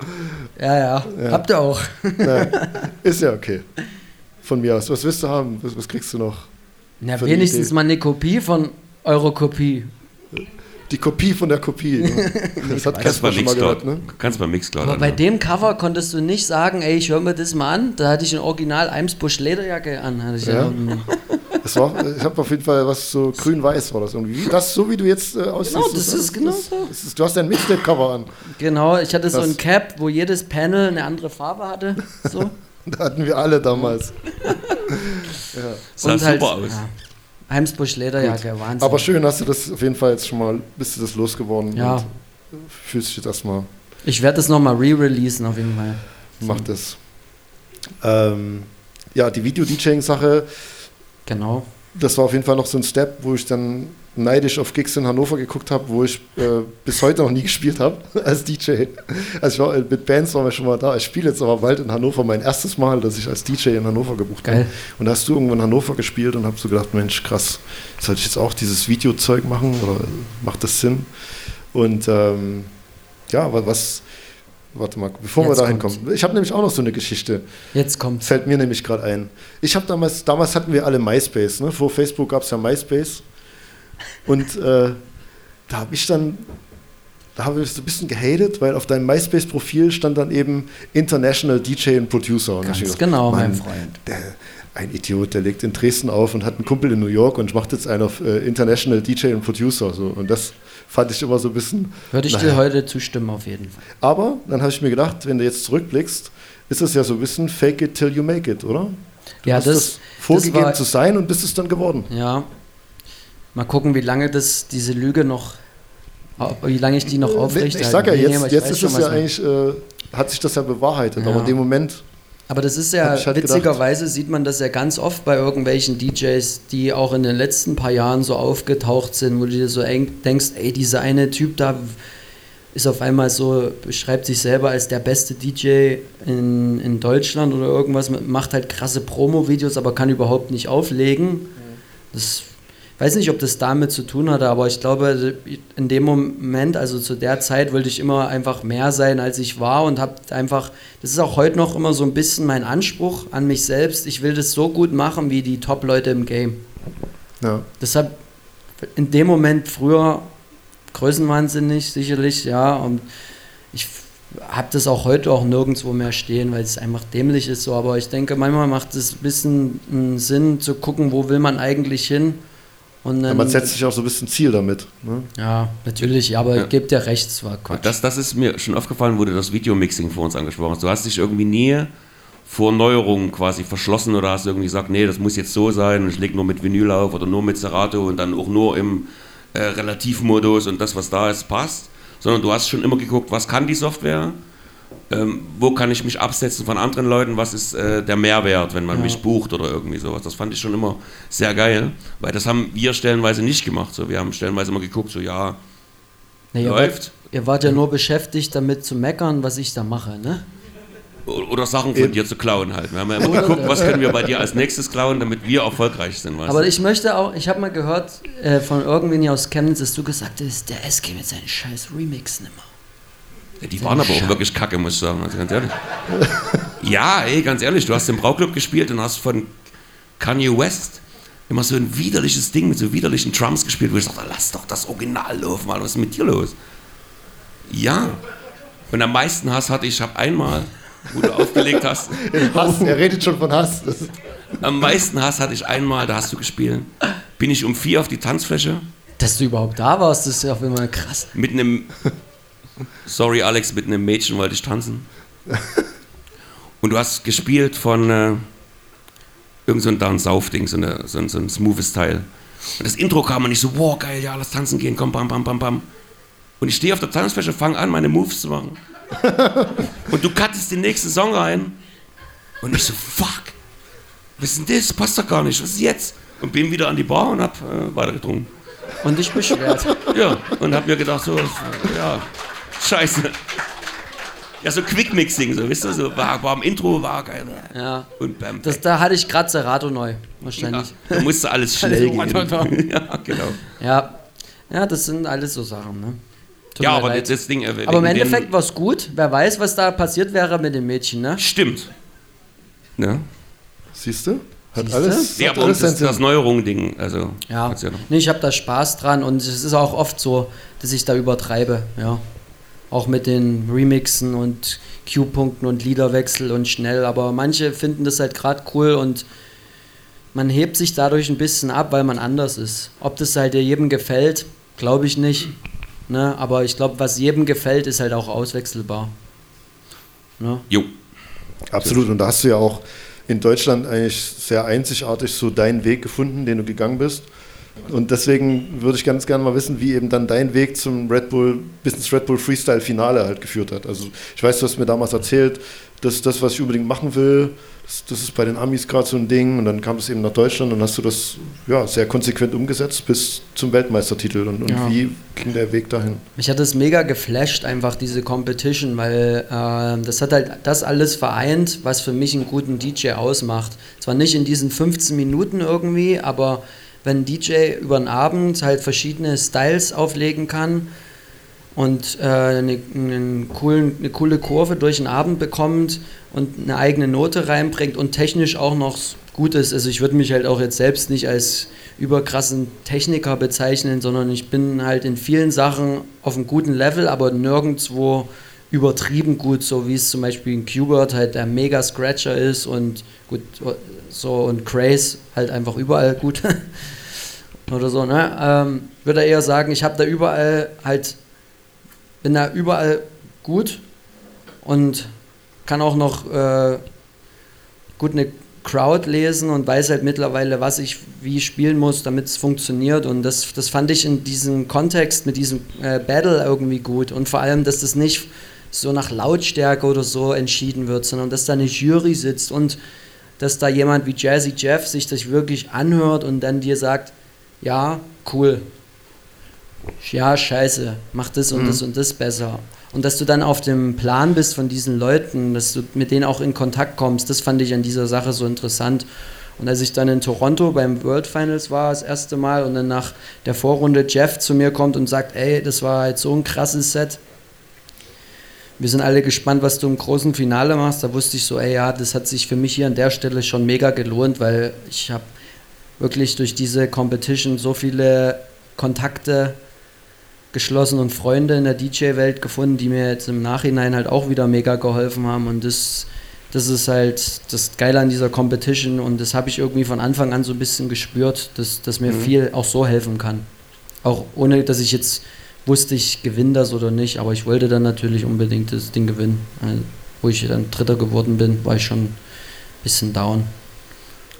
Ja, ja. Habt ihr auch. Na, ist ja okay. Von mir aus. Was willst du haben? Was, was kriegst du noch? Na, wenigstens mal eine Kopie von eurer Kopie. Die Kopie von der Kopie. Ne? Das hat Kannst Kasper schon mal gehört, ne? Kannst bei Mixcloud. Aber bei anhören. dem Cover konntest du nicht sagen, ey, ich höre mir das mal an. Da hatte ich ein Original Eimsbusch Lederjacke an. Hatte ich ja. Ja? Das war, ich habe auf jeden Fall was so grün-weiß war das irgendwie. Wie- Das, so wie du jetzt äh, aussiehst. Genau, das ist genau so. das ist, Du hast dein Mixtape-Cover an. Genau, ich hatte so Das- ein Cap, wo jedes Panel eine andere Farbe hatte. So. Da hatten wir alle damals. Sah super aus. halt, Ja, Eimsbusch Lederjacke, Wahnsinn. Aber schön hast du das auf jeden Fall jetzt schon mal, bist du das losgeworden. Ja. Und fühlst dich jetzt erstmal, ich werde das nochmal re-releasen auf jeden Fall. mach das. Ähm, ja, die Video-DJing-Sache, Genau. das war auf jeden Fall noch so ein Step, wo ich dann neidisch auf Gigs in Hannover geguckt habe, wo ich äh, bis heute noch nie gespielt habe als DJ. Also ich war, äh, mit Bands waren wir schon mal da. Ich spiele jetzt aber bald in Hannover mein erstes Mal, dass ich als DJ in Hannover gebucht Geil. bin. Und da hast du irgendwann in Hannover gespielt und hab so gedacht, Mensch, krass, sollte ich jetzt auch dieses Videozeug machen oder macht das Sinn? Und ähm, ja, was, warte mal, bevor Jetzt wir dahin kommt's. kommen. Ich habe nämlich auch noch so eine Geschichte. Jetzt kommt's. Fällt mir nämlich gerade ein. Ich habe damals, damals hatten wir alle MySpace, ne? Vor Facebook gab es ja MySpace. Und äh, da habe ich dann, da habe ich so ein bisschen gehatet, weil auf deinem MySpace-Profil stand dann eben International DJ and Producer. Und Ganz hab genau, mein Mann, Freund. Der, ein Idiot, der legt in Dresden auf und hat einen Kumpel in New York und macht jetzt einen auf äh, International DJ and Producer. So. Und das fand ich immer so ein bisschen. Würde ich naja. dir heute zustimmen, auf jeden Fall. Aber dann habe ich mir gedacht, wenn du jetzt zurückblickst, ist es ja so ein bisschen fake it till you make it, oder? Du Ja, hast das- das vorgegeben war- zu sein und bist es dann geworden. Ja. Mal gucken, wie lange das, diese Lüge noch, wie lange ich die noch aufrechterhalte. ich sag ja, Nee, jetzt, ich jetzt ist es ja eigentlich, äh, hat sich das ja bewahrheitet, Ja. aber in dem Moment, Aber das ist ja, halt witzigerweise sieht man das ja ganz oft bei irgendwelchen DJs, die auch in den letzten paar Jahren so aufgetaucht sind, wo du dir so eng denkst, ey, dieser eine Typ da ist auf einmal so, beschreibt sich selber als der beste DJ in, in Deutschland oder irgendwas, macht halt krasse Promo-Videos, aber kann überhaupt nicht auflegen. Das weiß nicht, ob das damit zu tun hatte, aber ich glaube, in dem Moment, also zu der Zeit, wollte ich immer einfach mehr sein, als ich war und habe einfach, das ist auch heute noch immer so ein bisschen mein Anspruch an mich selbst. Ich will das so gut machen wie die Top-Leute im Game. Ja. Deshalb in dem Moment früher größenwahnsinnig, sicherlich, ja. Und ich habe das auch heute auch nirgendwo mehr stehen, weil es einfach dämlich ist so. Aber ich denke, manchmal macht es ein bisschen einen Sinn zu gucken, wo will man eigentlich hin. Und Ja, dann, man setzt sich auch so ein bisschen Ziel damit. Ne? ja, natürlich, ja, aber Ja. gebe dir recht, es war Quatsch. Das, das ist mir schon aufgefallen, wo du das Videomixing vor uns angesprochen hast. Du hast dich irgendwie nie vor Neuerungen quasi verschlossen oder hast irgendwie gesagt, nee, das muss jetzt so sein und ich lege nur mit Vinyl auf oder nur mit Serato und dann auch nur im äh, Relativmodus und das, was da ist, passt. Sondern du hast schon immer geguckt, was kann die Software, ähm, wo kann ich mich absetzen von anderen Leuten, was ist äh, der Mehrwert, wenn man mich bucht oder irgendwie sowas. Das fand ich schon immer sehr geil, weil das haben wir stellenweise nicht gemacht. So, wir haben stellenweise immer geguckt, so ja, Nee, ihr, läuft. wart, ihr wart ja nur beschäftigt damit zu meckern, was ich da mache, ne? Oder Sachen von dir zu klauen halt. Wir haben ja immer geguckt, was können wir bei dir als nächstes klauen, damit wir erfolgreich sind. Weißt Aber du? ich möchte auch, ich habe mal gehört äh, von irgendwen aus Chemnitz, dass du gesagt hast, der SG mit seinen scheiß Remixen immer. Ja, die waren aber auch wirklich kacke, muss ich sagen. Also ganz ehrlich. ja, ey, ganz ehrlich, du hast im Brauclub gespielt und hast von Kanye West immer so ein widerliches Ding mit so widerlichen Drums gespielt, wo ich dachte, lass doch das Original laufen, Alter, was ist mit dir los? Ja. Und am meisten Hass hatte ich, ich habe einmal, wo du aufgelegt hast, Hass, er redet schon von Hass. Am meisten Hass hatte ich einmal, da hast du gespielt, bin ich um vier auf die Tanzfläche Dass du überhaupt da warst, das ist ja auch immer krass. mit einem, sorry Alex, mit einem Mädchen wollte ich tanzen. Und du hast gespielt von äh, irgend so ein Dan Sauf-Ding, so, eine, so, ein, so ein smoothes Teil. Und das Intro kam und ich so, wow, geil, ja, lass tanzen gehen, komm, bam, bam, bam, bam. Und ich stehe auf der Tanzfläche, fange an, meine Moves zu machen. und du cuttest den nächsten Song rein. Und ich so, fuck, was ist denn das? Passt doch gar nicht, was ist jetzt? Und bin wieder an die Bar und hab äh, weiter getrunken. Und dich beschwert. Ja, und hab mir gedacht, so, ja, scheiße. Ja, so Quick-Mixing, so, wisst ihr, so, war, war am Intro, war geil. ja. Und bam, Das, da hatte ich gerade Serato neu, ja, wahrscheinlich. da musste alles schnell gehen. ja, genau. Ja. ja. das sind alles so Sachen, ne? Tut Ja, aber leid. das Ding... äh, aber im Endeffekt war es gut. Wer weiß, was da passiert wäre mit dem Mädchen, ne? Stimmt. Ne? siehst du? Hat Siehste? alles, Ja, aber alles das, das Sinn. Neuerungen-Ding, also... Ja, ja nee, ich habe da Spaß dran und es ist auch oft so, dass ich da übertreibe, ja. Auch mit den Remixen und Q-Punkten und Liederwechsel und schnell, aber manche finden das halt gerade cool und man hebt sich dadurch ein bisschen ab, weil man anders ist. Ob das halt jedem gefällt, glaube ich nicht. Ne? Aber ich glaube, was jedem gefällt, ist halt auch auswechselbar. Ne? Jo. Absolut. Und da hast du ja auch in Deutschland eigentlich sehr einzigartig so deinen Weg gefunden, den du gegangen bist. Und deswegen würde ich ganz gerne mal wissen, wie eben dann dein Weg zum Red Bull, bis ins Red Bull Freestyle Finale halt geführt hat. Also ich weiß, du hast mir damals erzählt, das ist das, was ich unbedingt machen will. Das, das ist bei den Amis gerade so ein Ding. Und dann kam es eben nach Deutschland und hast du das ja, sehr konsequent umgesetzt bis zum Weltmeistertitel. Und, und Ja. wie ging der Weg dahin? Mich hat das mega geflasht, einfach diese Competition, weil äh, das hat halt das alles vereint, was für mich einen guten DJ ausmacht. Zwar nicht in diesen 15 Minuten irgendwie, aber wenn ein DJ über den Abend halt verschiedene Styles auflegen kann und äh, eine, einen coolen, eine coole Kurve durch den Abend bekommt und eine eigene Note reinbringt und technisch auch noch gut ist. Also ich würde mich halt auch jetzt selbst nicht als überkrassen Techniker bezeichnen, sondern ich bin halt in vielen Sachen auf einem guten Level, aber nirgendwo übertrieben gut, so wie es zum Beispiel ein Qbert halt der mega Scratcher ist und gut so und Craze halt einfach überall gut oder so, ne? Ähm, würde er eher sagen, ich habe da überall halt bin da überall gut und kann auch noch äh, gut eine Crowd lesen und weiß halt mittlerweile, was ich wie spielen muss, damit es funktioniert. Und das, das fand ich in diesem Kontext mit diesem äh, Battle irgendwie gut. Und vor allem, dass das nicht so nach Lautstärke oder so entschieden wird, sondern dass da eine Jury sitzt und dass da jemand wie Jazzy Jeff sich das wirklich anhört und dann dir sagt, ja, cool, ja, scheiße, mach das und das und das besser. Und dass du dann auf dem Plan bist von diesen Leuten, dass du mit denen auch in Kontakt kommst, das fand ich an dieser Sache so interessant. Und als ich dann in Toronto beim World Finals war, das erste Mal, und dann nach der Vorrunde Jeff zu mir kommt und sagt, ey, das war halt so ein krasses Set. Wir sind alle gespannt, was du im großen Finale machst. Da wusste ich so, ey, ja, das hat sich für mich hier an der Stelle schon mega gelohnt, weil ich habe wirklich durch diese Competition so viele Kontakte geschlossen und Freunde in der DJ-Welt gefunden, die mir jetzt im Nachhinein halt auch wieder mega geholfen haben. Und das, das ist halt das Geile an dieser Competition und das habe ich irgendwie von Anfang an so ein bisschen gespürt, dass, dass mir viel auch so helfen kann. Auch ohne, dass ich jetzt wusste, ich gewinne das oder nicht, aber ich wollte dann natürlich unbedingt das Ding gewinnen. Also, wo ich dann Dritter geworden bin, war ich schon ein bisschen down.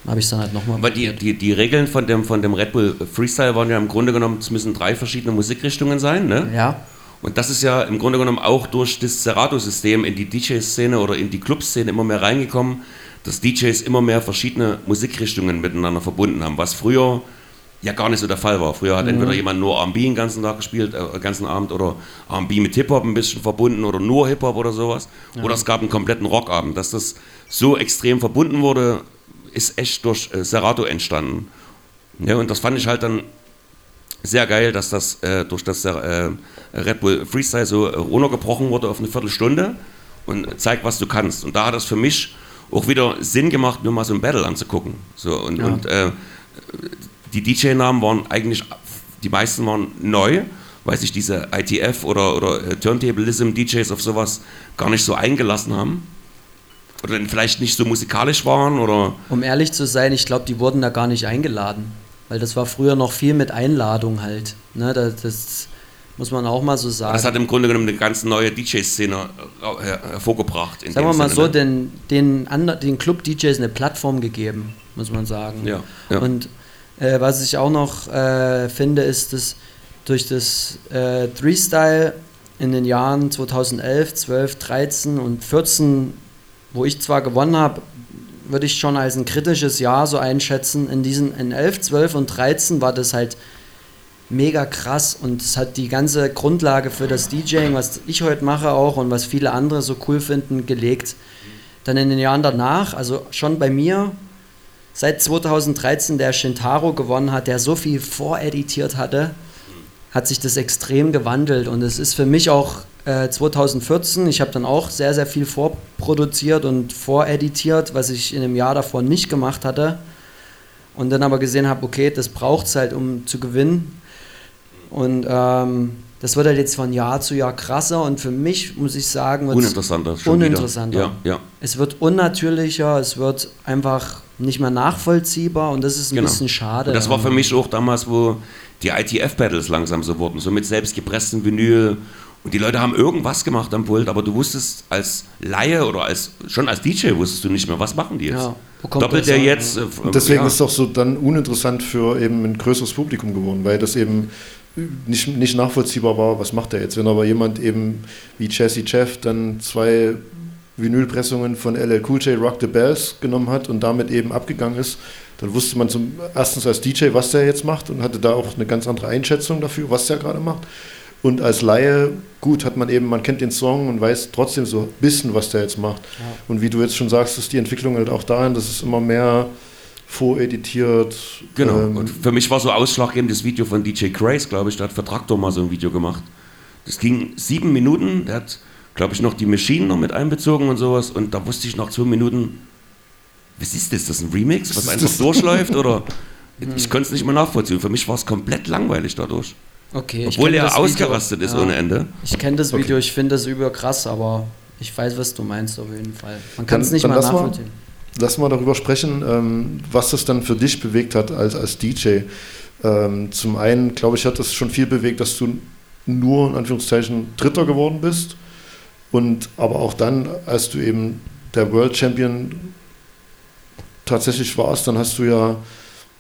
Habe ich es dann halt nochmal Aber die, die, die Regeln von dem, von dem Red Bull Freestyle waren ja im Grunde genommen, es müssen drei verschiedene Musikrichtungen sein, ne? Ja, Und das ist ja im Grunde genommen auch durch das Serato-System in die DJ-Szene oder in die Club-Szene immer mehr reingekommen, dass DJs immer mehr verschiedene Musikrichtungen miteinander verbunden haben, was früher ja gar nicht so der Fall war. Früher hat entweder jemand nur R&B den ganzen Tag gespielt, äh, ganzen Abend oder R&B mit Hip-Hop ein bisschen verbunden oder nur Hip-Hop oder sowas. Oder es gab einen kompletten Rockabend. Dass das so extrem verbunden wurde, ist echt durch äh, Serato entstanden. Ja, und das fand ich halt dann sehr geil, dass das äh, durch das äh, Red Bull Freestyle so äh, runtergebrochen wurde auf eine Viertelstunde und zeigt, was du kannst. Und da hat es für mich auch wieder Sinn gemacht, nur mal so ein Battle anzugucken. So, und Ja. und äh, die DJ-Namen waren eigentlich, die meisten waren neu, weil sich diese ITF oder, oder äh, Turntablism-DJs auf sowas gar nicht so eingelassen haben. Oder dann vielleicht nicht so musikalisch waren oder um ehrlich zu sein, ich glaube, die wurden da gar nicht eingeladen. Weil das war früher noch viel mit Einladung halt. Ne, das, das muss man auch mal so sagen. das hat im Grunde genommen eine ganz neue DJ-Szene äh, her- hervorgebracht. in Sagen wir mal Sinne, so, ne? den, den, ander- den Club-DJs eine Plattform gegeben, muss man sagen. Ja, ja. Und äh, was ich auch noch äh, finde, ist, dass durch das äh, Three-Style in den Jahren 2011, 12, 13 und 14, wo ich zwar gewonnen habe, würde ich schon als ein kritisches Jahr so einschätzen. In diesen in 11, 12 und 13 war das halt mega krass und es hat die ganze Grundlage für das DJing, was ich heute mache auch und was viele andere so cool finden, gelegt. Dann in den Jahren danach, also schon bei mir, seit 2013 der Shintaro gewonnen hat, der so viel voreditiert hatte, hat sich das extrem gewandelt und es ist für mich auch äh, 2014, ich habe dann auch sehr, sehr viel vorproduziert und voreditiert, was ich in dem Jahr davor nicht gemacht hatte und dann aber gesehen habe, okay, das braucht es halt, um zu gewinnen und ähm, das wird halt jetzt von Jahr zu Jahr krasser und für mich, muss ich sagen, wird's Uninteressanter. schon uninteressanter. Ja, ja. Es wird unnatürlicher, es wird einfach nicht mehr nachvollziehbar und das ist ein Genau. bisschen schade. Und das war für mich auch damals, wo die ITF-Battles langsam so wurden, so mit selbstgepresstem Vinyl. Und die Leute haben irgendwas gemacht am Pult, aber du wusstest als Laie oder als schon als DJ wusstest du nicht mehr, was machen die jetzt. Ja, Doppelt der an? jetzt. äh, Und deswegen ja. ist es doch so dann uninteressant für eben ein größeres Publikum geworden, weil das eben nicht, nicht nachvollziehbar war, was macht er jetzt. Wenn aber jemand eben wie Jesse Jeff dann zwei Vinylpressungen von LL Cool J Rock the Bells genommen hat und damit eben abgegangen ist, dann wusste man zum erstens als DJ, was der jetzt macht und hatte da auch eine ganz andere Einschätzung dafür, was der gerade macht. Und als Laie, gut, hat man eben, man kennt den Song und weiß trotzdem so ein bisschen, was der jetzt macht. Und wie du jetzt schon sagst, ist die Entwicklung halt auch dahin, dass es immer mehr voreditiert. Genau. ähm, und für mich war so ausschlaggebend das Video von DJ Craze, glaube ich, der hat für Traktor mal so ein Video gemacht. Das ging sieben Minuten, der hat, glaube ich, noch die Maschinen noch mit einbezogen und sowas. Und da wusste ich nach zwei Minuten, was ist das? Das ist ein Remix, was einfach durchläuft? Oder ich konnte es nicht mehr nachvollziehen. Für mich war es komplett langweilig dadurch. Okay, ich Obwohl er das Video. ausgerastet ist Ja. ohne Ende. Ich kenne das Video, ich finde das überkrass, aber ich weiß, was du meinst auf jeden Fall. Man kann es nicht dann mal lass mal- nachvollziehen. Lass mal darüber sprechen, ähm, was das dann für dich bewegt hat als, als DJ. Ähm, zum einen, glaube ich, hat das schon viel bewegt, dass du nur in Anführungszeichen Dritter geworden bist. Und aber auch dann, als du eben der World Champion tatsächlich warst, dann hast du ja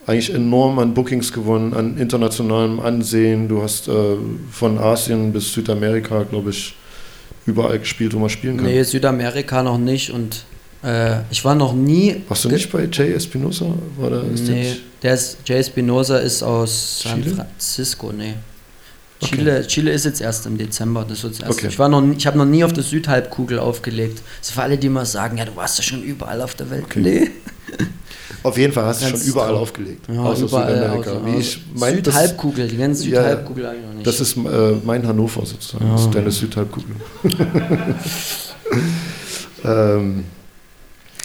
eigentlich enorm an Bookings gewonnen, an internationalem Ansehen. Du hast äh, von Asien bis Südamerika, glaube ich, überall gespielt, wo man spielen kann. Nee, Südamerika noch nicht und äh, ich war noch nie. Warst du nicht bei Jay Espinosa? War da, ist Nee, der ist, Jay Spinoza ist aus San Chile? Francisco, nee. Okay. Chile, Chile ist jetzt erst im Dezember. Das wird erst. Okay. Ich, war noch, nie- ich habe noch nie auf der Südhalbkugel aufgelegt. Das ist für alle, die mal sagen, ja, du warst ja schon überall auf der Welt. Okay. Nee. Auf jeden Fall hast du schon überall traurig. aufgelegt. Ja, außer überall, Südamerika. außer- Wie ich mein, das, Südhalbkugel, die ganze Ja, Südhalbkugel habe ich noch nicht. das ist äh, mein Hannover sozusagen. Das ist deine Südhalbkugel. ähm,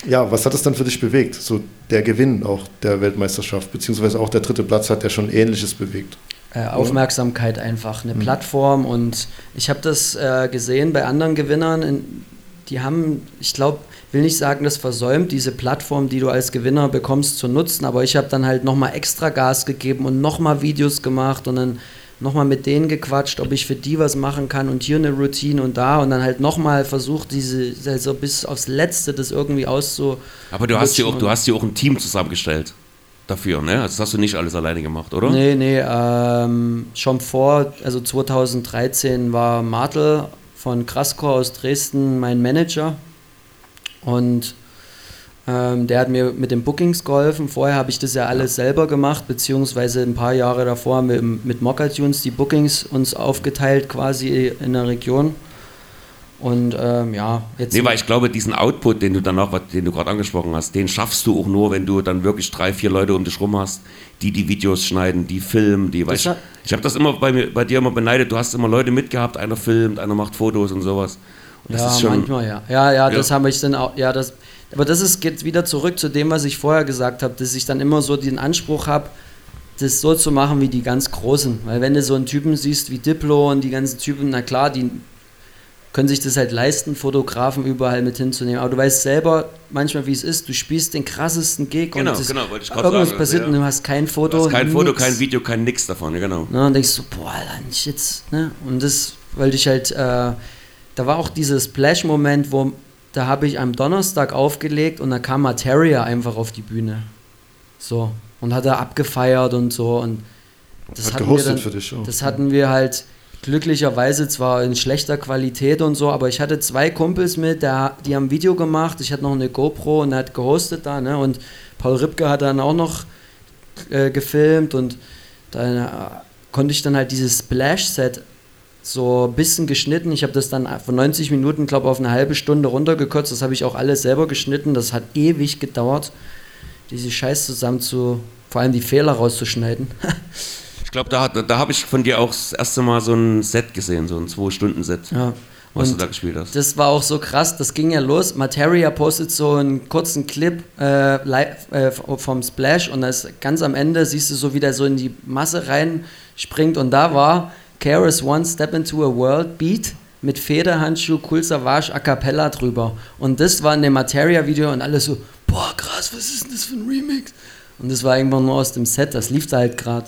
Ja, was hat es dann für dich bewegt? So der Gewinn auch der Weltmeisterschaft, beziehungsweise auch der dritte Platz hat ja schon Ähnliches bewegt. Äh, Aufmerksamkeit einfach, eine Plattform und ich habe das äh, gesehen bei anderen Gewinnern, in, die haben, ich glaube, will nicht sagen, das versäumt, diese Plattform, die du als Gewinner bekommst, zu nutzen, aber ich habe dann halt nochmal extra Gas gegeben und nochmal Videos gemacht und dann nochmal mit denen gequatscht, ob ich für die was machen kann und hier eine Routine und da und dann halt nochmal versucht, diese, also bis aufs Letzte das irgendwie auszu. Aber du hast, ja auch, du hast ja auch ein Team zusammengestellt dafür, ne? Also das hast du nicht alles alleine gemacht, oder? Nee, nee, ähm, schon vor, also 2013 war Martel von Kraskor aus Dresden mein Manager und ähm, der hat mir mit den Bookings geholfen. Vorher habe ich das ja alles selber gemacht, beziehungsweise ein paar Jahre davor mit, mit Mokka-Tunes die Bookings uns aufgeteilt quasi in der Region. Und ähm, ja, jetzt. Nee, weil ich glaube, diesen Output, den du dann noch, den du gerade angesprochen hast, den schaffst du auch nur, wenn du dann wirklich drei, vier Leute um dich rum hast, die die Videos schneiden, die filmen, die, weißt, hat- ich habe das immer bei, mir, bei dir immer beneidet, du hast immer Leute mitgehabt, einer filmt, einer macht Fotos und sowas. Das ja, ist schon, manchmal ja. Ja, ja, das Ja. habe ich dann auch. Ja, das, aber das ist, geht wieder zurück zu dem, was ich vorher gesagt habe, dass ich dann immer so den Anspruch habe, das so zu machen wie die ganz Großen. Weil wenn du so einen Typen siehst wie Diplo und die ganzen Typen, na klar, die können sich das halt leisten, Fotografen überall mit hinzunehmen. Aber du weißt selber manchmal, wie es ist. Du spielst den krassesten Gig Genau, und genau, wollte ich irgendwas sagen, passiert ja. und du hast kein Foto. du hast kein Foto, nix. kein Video, kein nix davon, genau. Ne, und denkst so, boah, nicht jetzt, ne? Und das wollte ich halt, äh, da war auch dieser Splash-Moment, wo, da habe ich am Donnerstag aufgelegt und da kam Materia einfach auf die Bühne. So. Und hat er abgefeiert und so und das Hat hatten gehostet wir dann, für dich auch. Das hatten wir halt glücklicherweise zwar in schlechter Qualität und so, aber ich hatte zwei Kumpels mit, der, die haben ein Video gemacht, ich hatte noch eine GoPro und er hat gehostet da, ne? Und Paul Ripke hat dann auch noch äh, gefilmt und dann äh, konnte ich dann halt dieses Splash-Set so ein bisschen geschnitten. Ich habe das dann von 90 Minuten, glaube auf eine halbe Stunde runtergekürzt. Das habe ich auch alles selber geschnitten. Das hat ewig gedauert, diese Scheiß zusammen zu, vor allem die Fehler rauszuschneiden. Ich glaube, da, da habe ich von dir auch das erste Mal so ein Set gesehen, so ein Zwei-Stunden-Set, ja. was Und du da gespielt hast. Das war auch so krass, das ging ja los. Materia postet so einen kurzen Clip äh, live, äh, vom Splash und das ganz am Ende siehst du so, wie der so in die Masse reinspringt und da war Keras One Step into a World Beat mit Federhandschuh, Cool Savage, A Cappella drüber. Und das war in dem Materia-Video und alle so, boah krass, was ist denn das für ein Remix? Und das war irgendwann nur aus dem Set, das lief da halt gerade.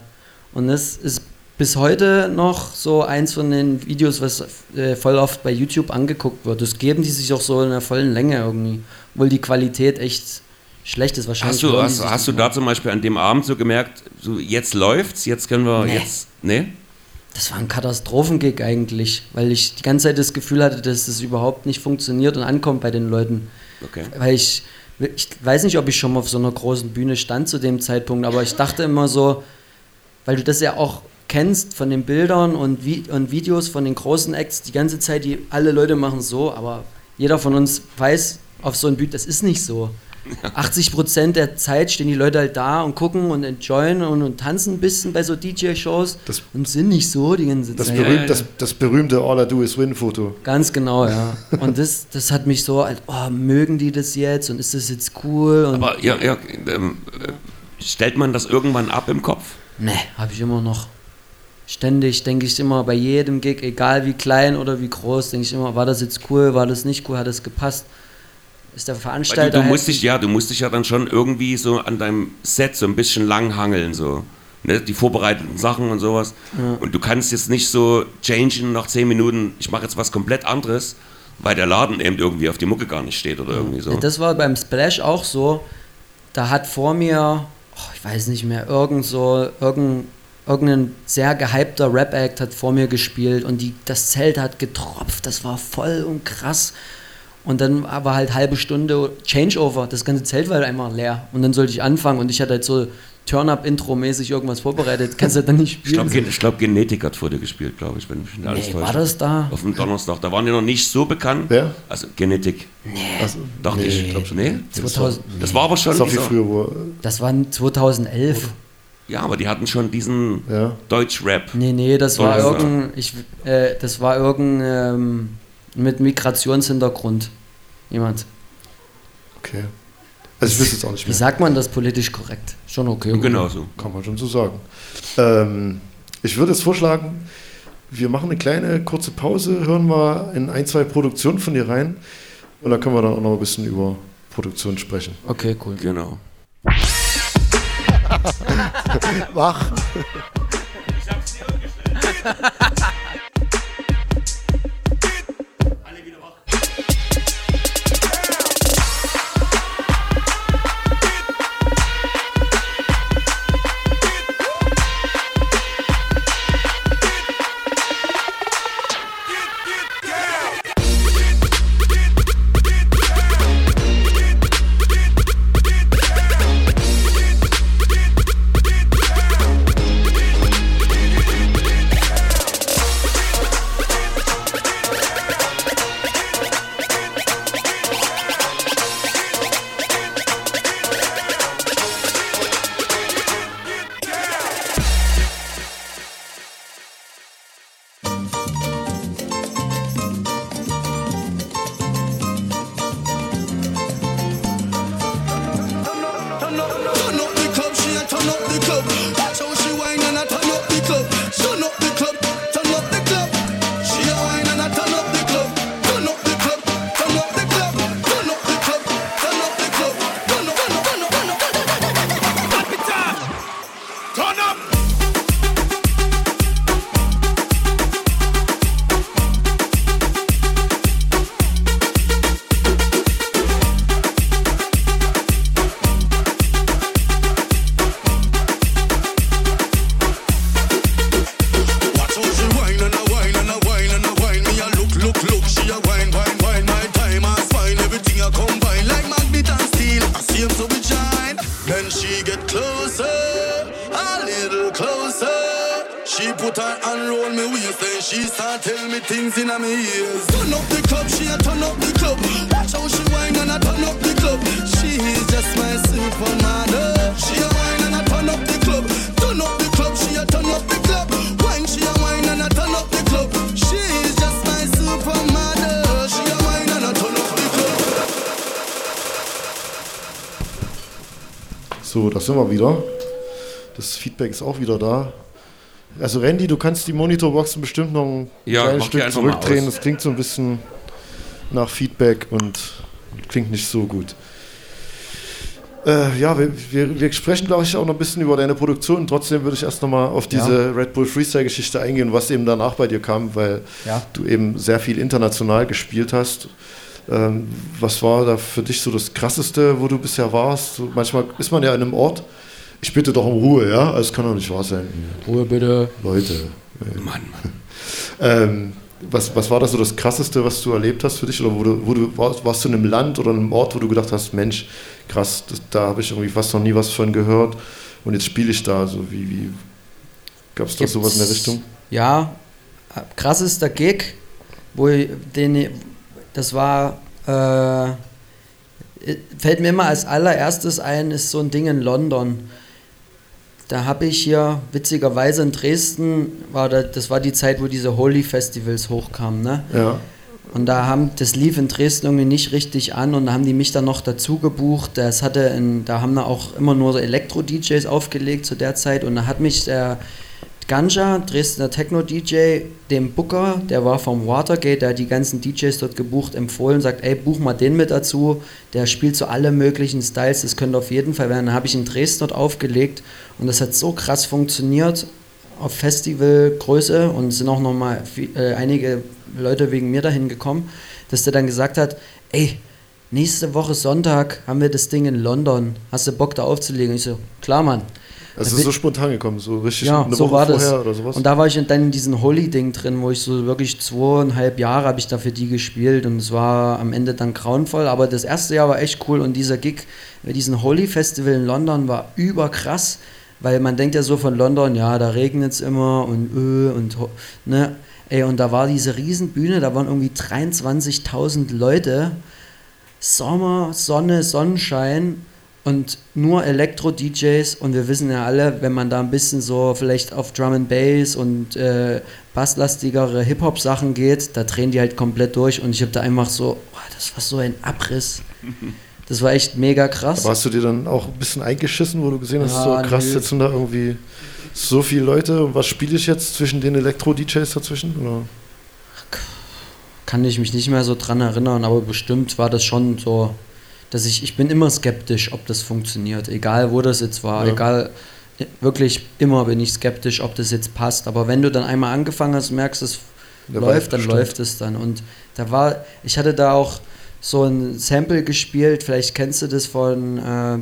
Und das ist bis heute noch so eins von den Videos, was äh, voll oft bei YouTube angeguckt wird. Das geben die sich auch so in der vollen Länge irgendwie. Obwohl die Qualität echt schlecht ist wahrscheinlich. Hast du, hast, hast du da zum Beispiel an dem Abend so gemerkt, so jetzt läuft's, jetzt können wir, Nee. jetzt, ne? Das war ein Katastrophengig eigentlich, weil ich die ganze Zeit das Gefühl hatte, dass das überhaupt nicht funktioniert und ankommt bei den Leuten. Okay. Weil ich, ich weiß nicht, ob ich schon mal auf so einer großen Bühne stand zu dem Zeitpunkt, aber ich dachte immer so, weil du das ja auch kennst von den Bildern und, Vi und Videos von den großen Acts, die ganze Zeit, die alle Leute machen so, aber jeder von uns weiß auf so ein Bühne, das ist nicht so. 80% der Zeit stehen die Leute halt da und gucken und enjoyen und, und tanzen ein bisschen bei so DJ-Shows und sind nicht so die ganze Das, Zeit. berühmt, das, das berühmte All I Do Is Win Foto. Ganz genau, ja. Und das, das hat mich so, als, oh, mögen die das jetzt und ist das jetzt cool? Und Aber ja, ja ähm, äh, stellt man das irgendwann ab im Kopf? Ne, habe ich immer noch. Ständig denke ich immer bei jedem Gig, egal wie klein oder wie groß, denke ich immer, war das jetzt cool, war das nicht cool, hat das gepasst? Ist der Weil Veranstalter. du, du musst happy? dich ja, du musst dich ja dann schon irgendwie so an deinem Set so ein bisschen langhangeln, so. Ne, die vorbereiteten Sachen und sowas. Und du kannst jetzt nicht so changen nach 10 Minuten, ich mache jetzt was komplett anderes, weil der Laden eben irgendwie auf die Mucke gar nicht steht oder irgendwie so. Ja, Das war beim Splash auch so. Da hat vor mir, oh, ich weiß nicht mehr, irgend so, irgendein, irgendein sehr gehypter Rap-Act hat vor mir gespielt und die, das Zelt hat getropft. Das war voll und krass. Und dann war halt halbe Stunde Changeover. Das ganze Zelt war halt einmal leer. Und dann sollte ich anfangen und ich hatte halt so Turn-Up-Intro-mäßig irgendwas vorbereitet. Kannst du dann nicht Ich glaube, spielen. Gen glaub, Genetik hat vor dir gespielt, glaube ich, wenn mich nicht alles Nee, täuscht. war das da? Auf dem Donnerstag. Da waren die noch nicht so bekannt. Wer? Also Genetik. Also, Dachte nee, ich. glaub schon. nee? 2000, Das war aber schon. Das war wie dieser- früher, wo. das war 2011. Ja, aber die hatten schon diesen Ja. Deutsch-Rap. Nee, nee, das war irgendein, ich, äh, das war irgendein ähm, mit Migrationshintergrund. Jemand. Okay. Also ich wüsste jetzt auch nicht Wie mehr. sagt man das politisch korrekt? Schon okay. Genau so. Kann man schon so sagen. Ähm, ich würde jetzt vorschlagen, wir machen eine kleine kurze Pause, hören mal in ein, zwei Produktionen von dir rein und dann können wir dann auch noch ein bisschen über Produktion sprechen. Okay, cool. Genau. Wach! Turn sind wir wieder. Das Feedback ist auch wieder da. Also Randy, du kannst die Monitorboxen bestimmt noch ein Ja, kleines Stück zurückdrehen. Das klingt so ein bisschen nach Feedback und klingt nicht so gut. Äh, ja, wir, wir, wir sprechen, glaube ich, auch noch ein bisschen über deine Produktion. Trotzdem würde ich erst nochmal auf diese Red Bull Freestyle-Geschichte eingehen, was eben danach bei dir kam, weil Ja. du eben sehr viel international gespielt hast. Ähm, was war da für dich so das Krasseste, wo du bisher warst? So, manchmal ist man ja in einem Ort. Ich bitte doch um Ruhe, ja? Es kann doch nicht wahr sein. Ruhe bitte. Leute. Mann, Mann. Ähm, was, was war das so das Krasseste, was du erlebt hast für dich? Oder wo du, wo du warst, warst du in einem Land oder in einem Ort, wo du gedacht hast, Mensch, krass, das, da habe ich irgendwie fast noch nie was von gehört und jetzt spiele ich da. So wie, wie gab es da sowas in der Richtung? Ja, äh, krassester Gig, wo ich, den, das war, äh, fällt mir immer als allererstes ein, ist so ein Ding in London. Da habe ich hier, witzigerweise in Dresden, war da, das war die Zeit, wo diese Holy Festivals hochkamen, ne? Ja. Und da haben, das lief in Dresden irgendwie nicht richtig an und da haben die mich dann noch dazu gebucht. Das hatte in, da haben da auch immer nur so Elektro-DJs aufgelegt zu der Zeit und da hat mich der Ganja, Dresdner Techno-DJ, dem Booker, der war vom Watergate, der hat die ganzen DJs dort gebucht, empfohlen, sagt, ey, buch mal den mit dazu, der spielt so alle möglichen Styles, das könnte auf jeden Fall werden. Dann habe ich in Dresden dort aufgelegt und das hat so krass funktioniert auf Festivalgröße und sind auch nochmal äh, einige Leute wegen mir dahin gekommen, dass der dann gesagt hat, ey, nächste Woche Sonntag haben wir das Ding in London, hast du Bock da aufzulegen? Ich so, klar, Mann. Es Da ist bin- so spontan gekommen, so richtig Ja, eine so Woche war das. vorher oder sowas. Und da war ich dann in diesem Holy-Ding drin, wo ich so wirklich zweieinhalb Jahre habe ich da für die gespielt und es war am Ende dann grauenvoll, aber das erste Jahr war echt cool und dieser Gig bei diesem Holy-Festival in London war überkrass, weil man denkt ja so von London, ja, da regnet es immer und öh und ne, ey, und da war diese Riesenbühne, da waren irgendwie 23.000 Leute, Sommer, Sonne, Sonnenschein und nur Elektro-DJs und wir wissen ja alle, wenn man da ein bisschen so vielleicht auf Drum and Bass und äh, basslastigere Hip-Hop-Sachen geht, da drehen die halt komplett durch und ich habe da einfach so, boah, das war so ein Abriss. Das war echt mega krass. Aber hast du dir dann auch ein bisschen eingeschissen, wo du gesehen hast, Ja, so krass nö. sitzen da irgendwie so viele Leute und was spiele ich jetzt zwischen den Elektro-DJs dazwischen? Oder? kann ich mich nicht mehr so dran erinnern, aber bestimmt war das schon so, dass ich, ich bin immer skeptisch, ob das funktioniert, egal wo das jetzt war, Ja. egal, äh, wirklich immer bin ich skeptisch, ob das jetzt passt, aber wenn du dann einmal angefangen hast, merkst, es Der läuft, dann stimmt. läuft es dann und da war, ich hatte da auch so ein Sample gespielt, vielleicht kennst du das von äh,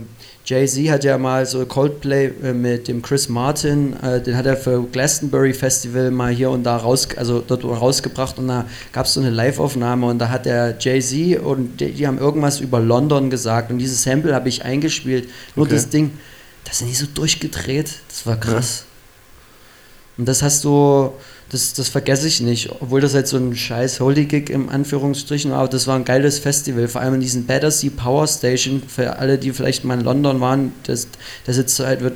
Jay-Z hat ja mal so Coldplay äh, mit dem Chris Martin, äh, den hat er für Glastonbury Festival mal hier und da raus, also dort rausgebracht und da gab es so eine Live-Aufnahme und da hat der Jay-Z und die, die haben irgendwas über London gesagt und dieses Sample habe ich eingespielt. Nur Okay. das Ding, da sind die so durchgedreht, das war krass. Und das hast du, das, das vergesse ich nicht, obwohl das halt so ein scheiß Holy Gig im Anführungsstrichen war, aber das war ein geiles Festival, vor allem in diesen Battersea Power Station, für alle, die vielleicht mal in London waren, das, das jetzt halt wird,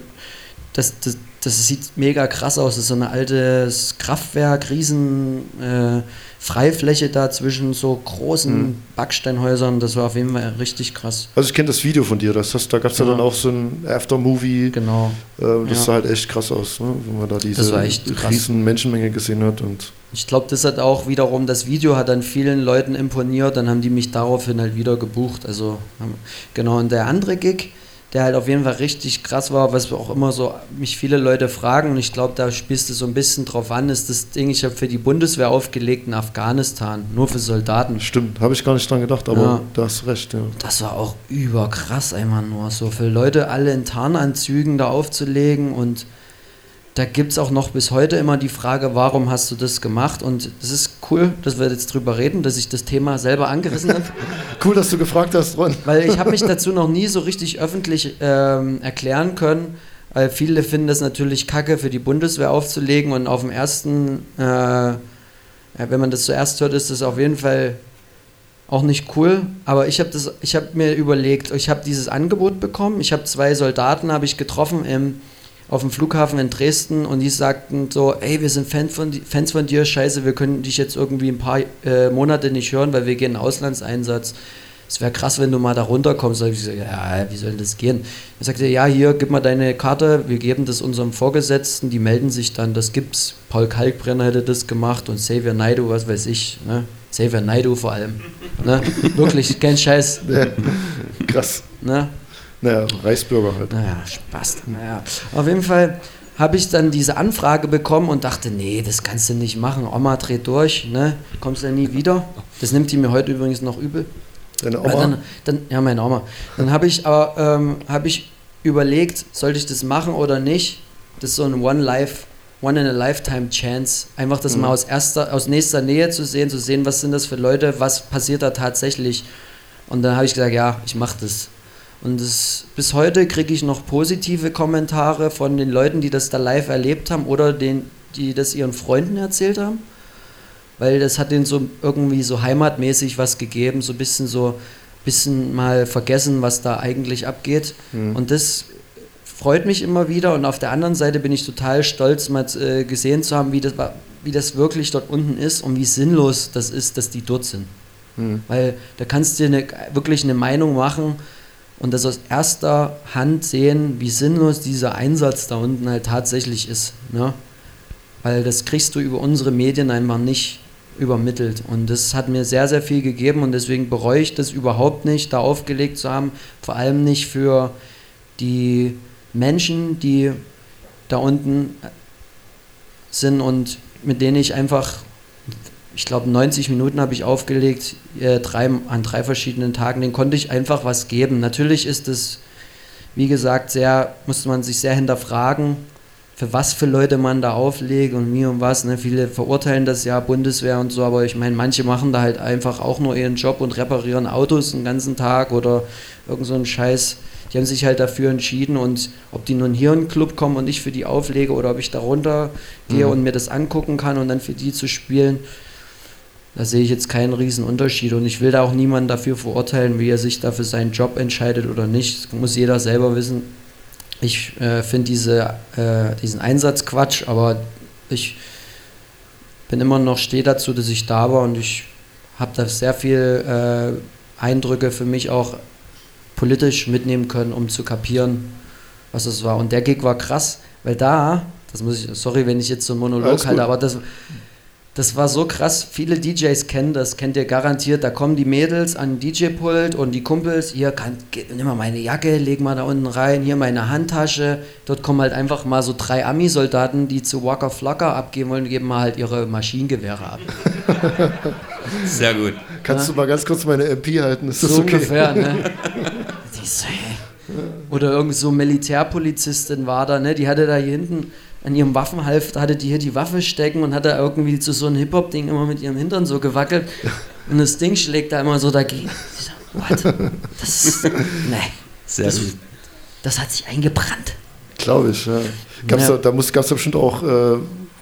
das, das, das sieht mega krass aus, das ist so ein altes Kraftwerk, riesen äh, Freifläche da zwischen so großen Mhm. Backsteinhäusern, das war auf jeden Fall richtig krass. Also ich kenne das Video von dir, das hast, da gab es ja Genau. dann auch so ein Aftermovie. Genau. Äh, das Ja. sah halt echt krass aus, ne? wenn man da diese riesen Menschenmenge gesehen hat. Und Ich glaube, das hat auch wiederum, das Video hat dann vielen Leuten imponiert, dann haben die mich daraufhin halt wieder gebucht. Also, haben- genau, und der andere Gig, der halt auf jeden Fall richtig krass war, was auch immer so mich viele Leute fragen, und ich glaube, da spielst du so ein bisschen drauf an, ist das Ding, ich habe für die Bundeswehr aufgelegt in Afghanistan, nur für Soldaten. stimmt, habe ich gar nicht dran gedacht, aber Ja. da hast du recht, ja. Das war auch überkrass einfach nur, so für Leute alle in Tarnanzügen da aufzulegen und da gibt es auch noch bis heute immer die Frage, warum hast du das gemacht? Und das ist cool, dass wir jetzt drüber reden, dass ich das Thema selber angerissen habe, Cool, dass du gefragt hast, Ron. weil ich habe mich dazu noch nie so richtig öffentlich ähm, erklären können, weil viele finden das natürlich kacke, für die Bundeswehr aufzulegen und auf dem ersten, äh, wenn man das zuerst hört, ist das auf jeden Fall auch nicht cool, aber ich habe das, ich habe mir überlegt, ich habe dieses Angebot bekommen, ich habe zwei Soldaten habe ich getroffen im, auf dem Flughafen in Dresden und die sagten so, ey, wir sind Fan von, Fans von dir, scheiße, wir können dich jetzt irgendwie ein paar äh, Monate nicht hören, weil wir gehen in Auslandseinsatz. Es wäre krass, wenn du mal da runterkommst. Da ich gesagt, ja, wie soll denn das gehen? Er sagte, ja, hier, gib mal deine Karte, wir geben das unserem Vorgesetzten, die melden sich dann, das gibt's. Paul Kalkbrenner hätte das gemacht und Xavier Naidu, was weiß ich, ne? Xavier Naidu vor allem. Ne? Wirklich, kein Scheiß. Krass. Ne? Naja, Reichsbürger halt. Naja, Spaß. Naja. Auf jeden Fall habe ich dann diese Anfrage bekommen und dachte, nee, das kannst du nicht machen. Oma dreht durch, ne? Kommst du nie wieder. Das nimmt die mir heute übrigens noch übel. Deine Oma. dann, dann, ja, meine Oma. Dann habe ich aber ähm, habe ich überlegt, sollte ich das machen oder nicht. Das ist so ein One Life, One in a Lifetime Chance. Einfach das mal aus erster, aus nächster Nähe zu sehen, zu sehen, was sind das für Leute, was passiert da tatsächlich. Und dann habe ich gesagt, ja, ich mache das. Und das, bis heute kriege ich noch positive Kommentare von den Leuten, die das da live erlebt haben oder den, die das ihren Freunden erzählt haben weil das hat denen so irgendwie so heimatmäßig was gegeben, so ein bisschen so bisschen mal vergessen, was da eigentlich abgeht. Und das freut mich immer wieder und auf der anderen Seite bin ich total stolz, mal äh, gesehen zu haben, wie das, wie das wirklich dort unten ist und wie sinnlos das ist, dass die dort sind. Weil da kannst du dir eine, wirklich eine Meinung machen und das aus erster Hand sehen, wie sinnlos dieser Einsatz da unten halt tatsächlich ist. Ne? Weil das kriegst du über unsere Medien einfach nicht übermittelt. Und das hat mir sehr, sehr viel gegeben und deswegen bereue ich das überhaupt nicht, da aufgelegt zu haben. Vor allem nicht für die Menschen, die da unten sind und mit denen ich einfach, ich glaube 90 Minuten habe ich aufgelegt, äh, drei, an drei verschiedenen Tagen, denen konnte ich einfach was geben. Natürlich ist es, wie gesagt, sehr, musste man sich sehr hinterfragen, für was für Leute man da auflegt und wie und was. Ne? Viele verurteilen das ja, Bundeswehr und so, aber ich meine, manche machen da halt einfach auch nur ihren Job und reparieren Autos den ganzen Tag oder irgend so einen Scheiß. Die haben sich halt dafür entschieden und ob die nun hier in den Club kommen und ich für die auflege oder ob ich da runter gehe und mir das angucken kann und dann für die zu spielen, da sehe ich jetzt keinen riesen Unterschied und ich will da auch niemanden dafür verurteilen, wie er sich da für seinen Job entscheidet oder nicht. Das muss jeder selber wissen. Ich äh, finde diese, äh, diesen Einsatz Quatsch, aber ich bin immer noch, stehe dazu, dass ich da war und ich habe da sehr viel äh, Eindrücke für mich auch politisch mitnehmen können, um zu kapieren, was es war. Und der Gig war krass, weil da, das muss ich, sorry, wenn ich jetzt so einen Monolog halte, aber das, das war so krass. Viele DJs kennen das, kennt ihr garantiert. Da kommen die Mädels an den DJ-Pult und die Kumpels, hier, kann, nimm mal meine Jacke, leg mal da unten rein, hier meine Handtasche. Dort kommen halt einfach mal so drei Ami-Soldaten, die zu Walker Flocker abgeben wollen, geben mal halt ihre Maschinengewehre ab. Sehr gut. Kannst du mal ganz kurz meine MP halten? Ist das so okay? ungefähr, ne? Oder irgend so Militärpolizistin war da, ne? Die hatte da hier hinten an ihrem Waffenhalfter, hatte die hier die Waffe stecken und hat da irgendwie zu so einem Hip-Hop-Ding immer mit ihrem Hintern so gewackelt. Und das Ding schlägt da immer so dagegen. Ich so, what? Das ist, ne, Sehr das, gut. das hat sich eingebrannt. Glaube ich, ja. Gab's Ja. Da, da gab es bestimmt auch äh,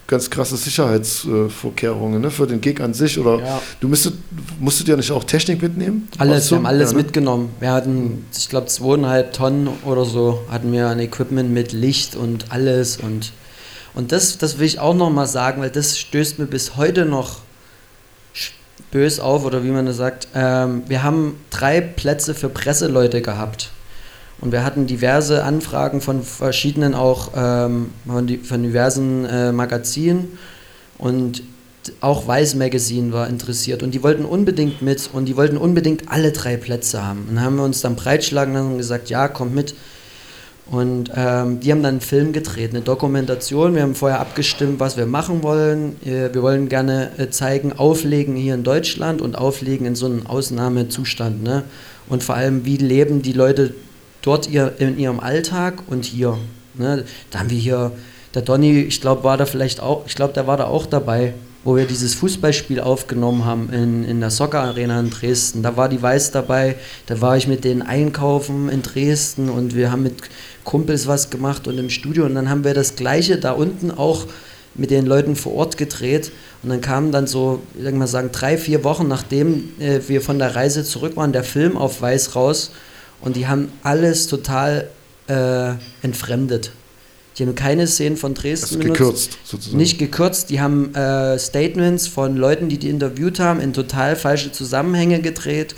ganz krasse Sicherheitsvorkehrungen ne, für den Gig an sich. Oder Ja. du müsstet, musstet ja nicht auch Technik mitnehmen? Alles, wir haben alles ja, ne? mitgenommen. Wir hatten, ich glaube, zweieinhalb Tonnen oder so hatten wir an Equipment mit Licht und alles. Und, und das, das will ich auch nochmal sagen, weil das stößt mir bis heute noch bös auf, oder wie man das sagt. Ähm, wir haben drei Plätze für Presseleute gehabt. Und wir hatten diverse Anfragen von verschiedenen auch, ähm, von, die, von diversen äh, Magazinen. Und auch Weiß Magazine war interessiert und die wollten unbedingt mit und die wollten unbedingt alle drei Plätze haben. Und dann haben wir uns dann breitschlagen lassen und gesagt, ja, kommt mit. Und ähm, die haben dann einen Film gedreht, eine Dokumentation. Wir haben vorher abgestimmt, was wir machen wollen. Äh, wir wollen gerne äh, zeigen, auflegen hier in Deutschland und auflegen in so einem Ausnahmezustand. Ne? Und vor allem, wie leben die Leute dort ihr, in ihrem Alltag und hier. Ne? Da haben wir hier, der Donny, ich glaube, war da vielleicht auch, ich glaube, der war da auch dabei, wo wir dieses Fußballspiel aufgenommen haben in, in der Soccer Arena in Dresden. Da war die Weiß dabei, da war ich mit denen einkaufen in Dresden und wir haben mit Kumpels was gemacht und im Studio und dann haben wir das gleiche da unten auch mit den Leuten vor Ort gedreht und dann kam dann so, ich sag mal sagen, drei, vier Wochen nachdem äh, wir von der Reise zurück waren, der Film auf Weiß raus und die haben alles total äh, entfremdet. Die haben keine Szenen von Dresden benutzt. gekürzt, sozusagen. Nicht gekürzt, die haben äh, Statements von Leuten, die die interviewt haben, in total falsche Zusammenhänge gedreht.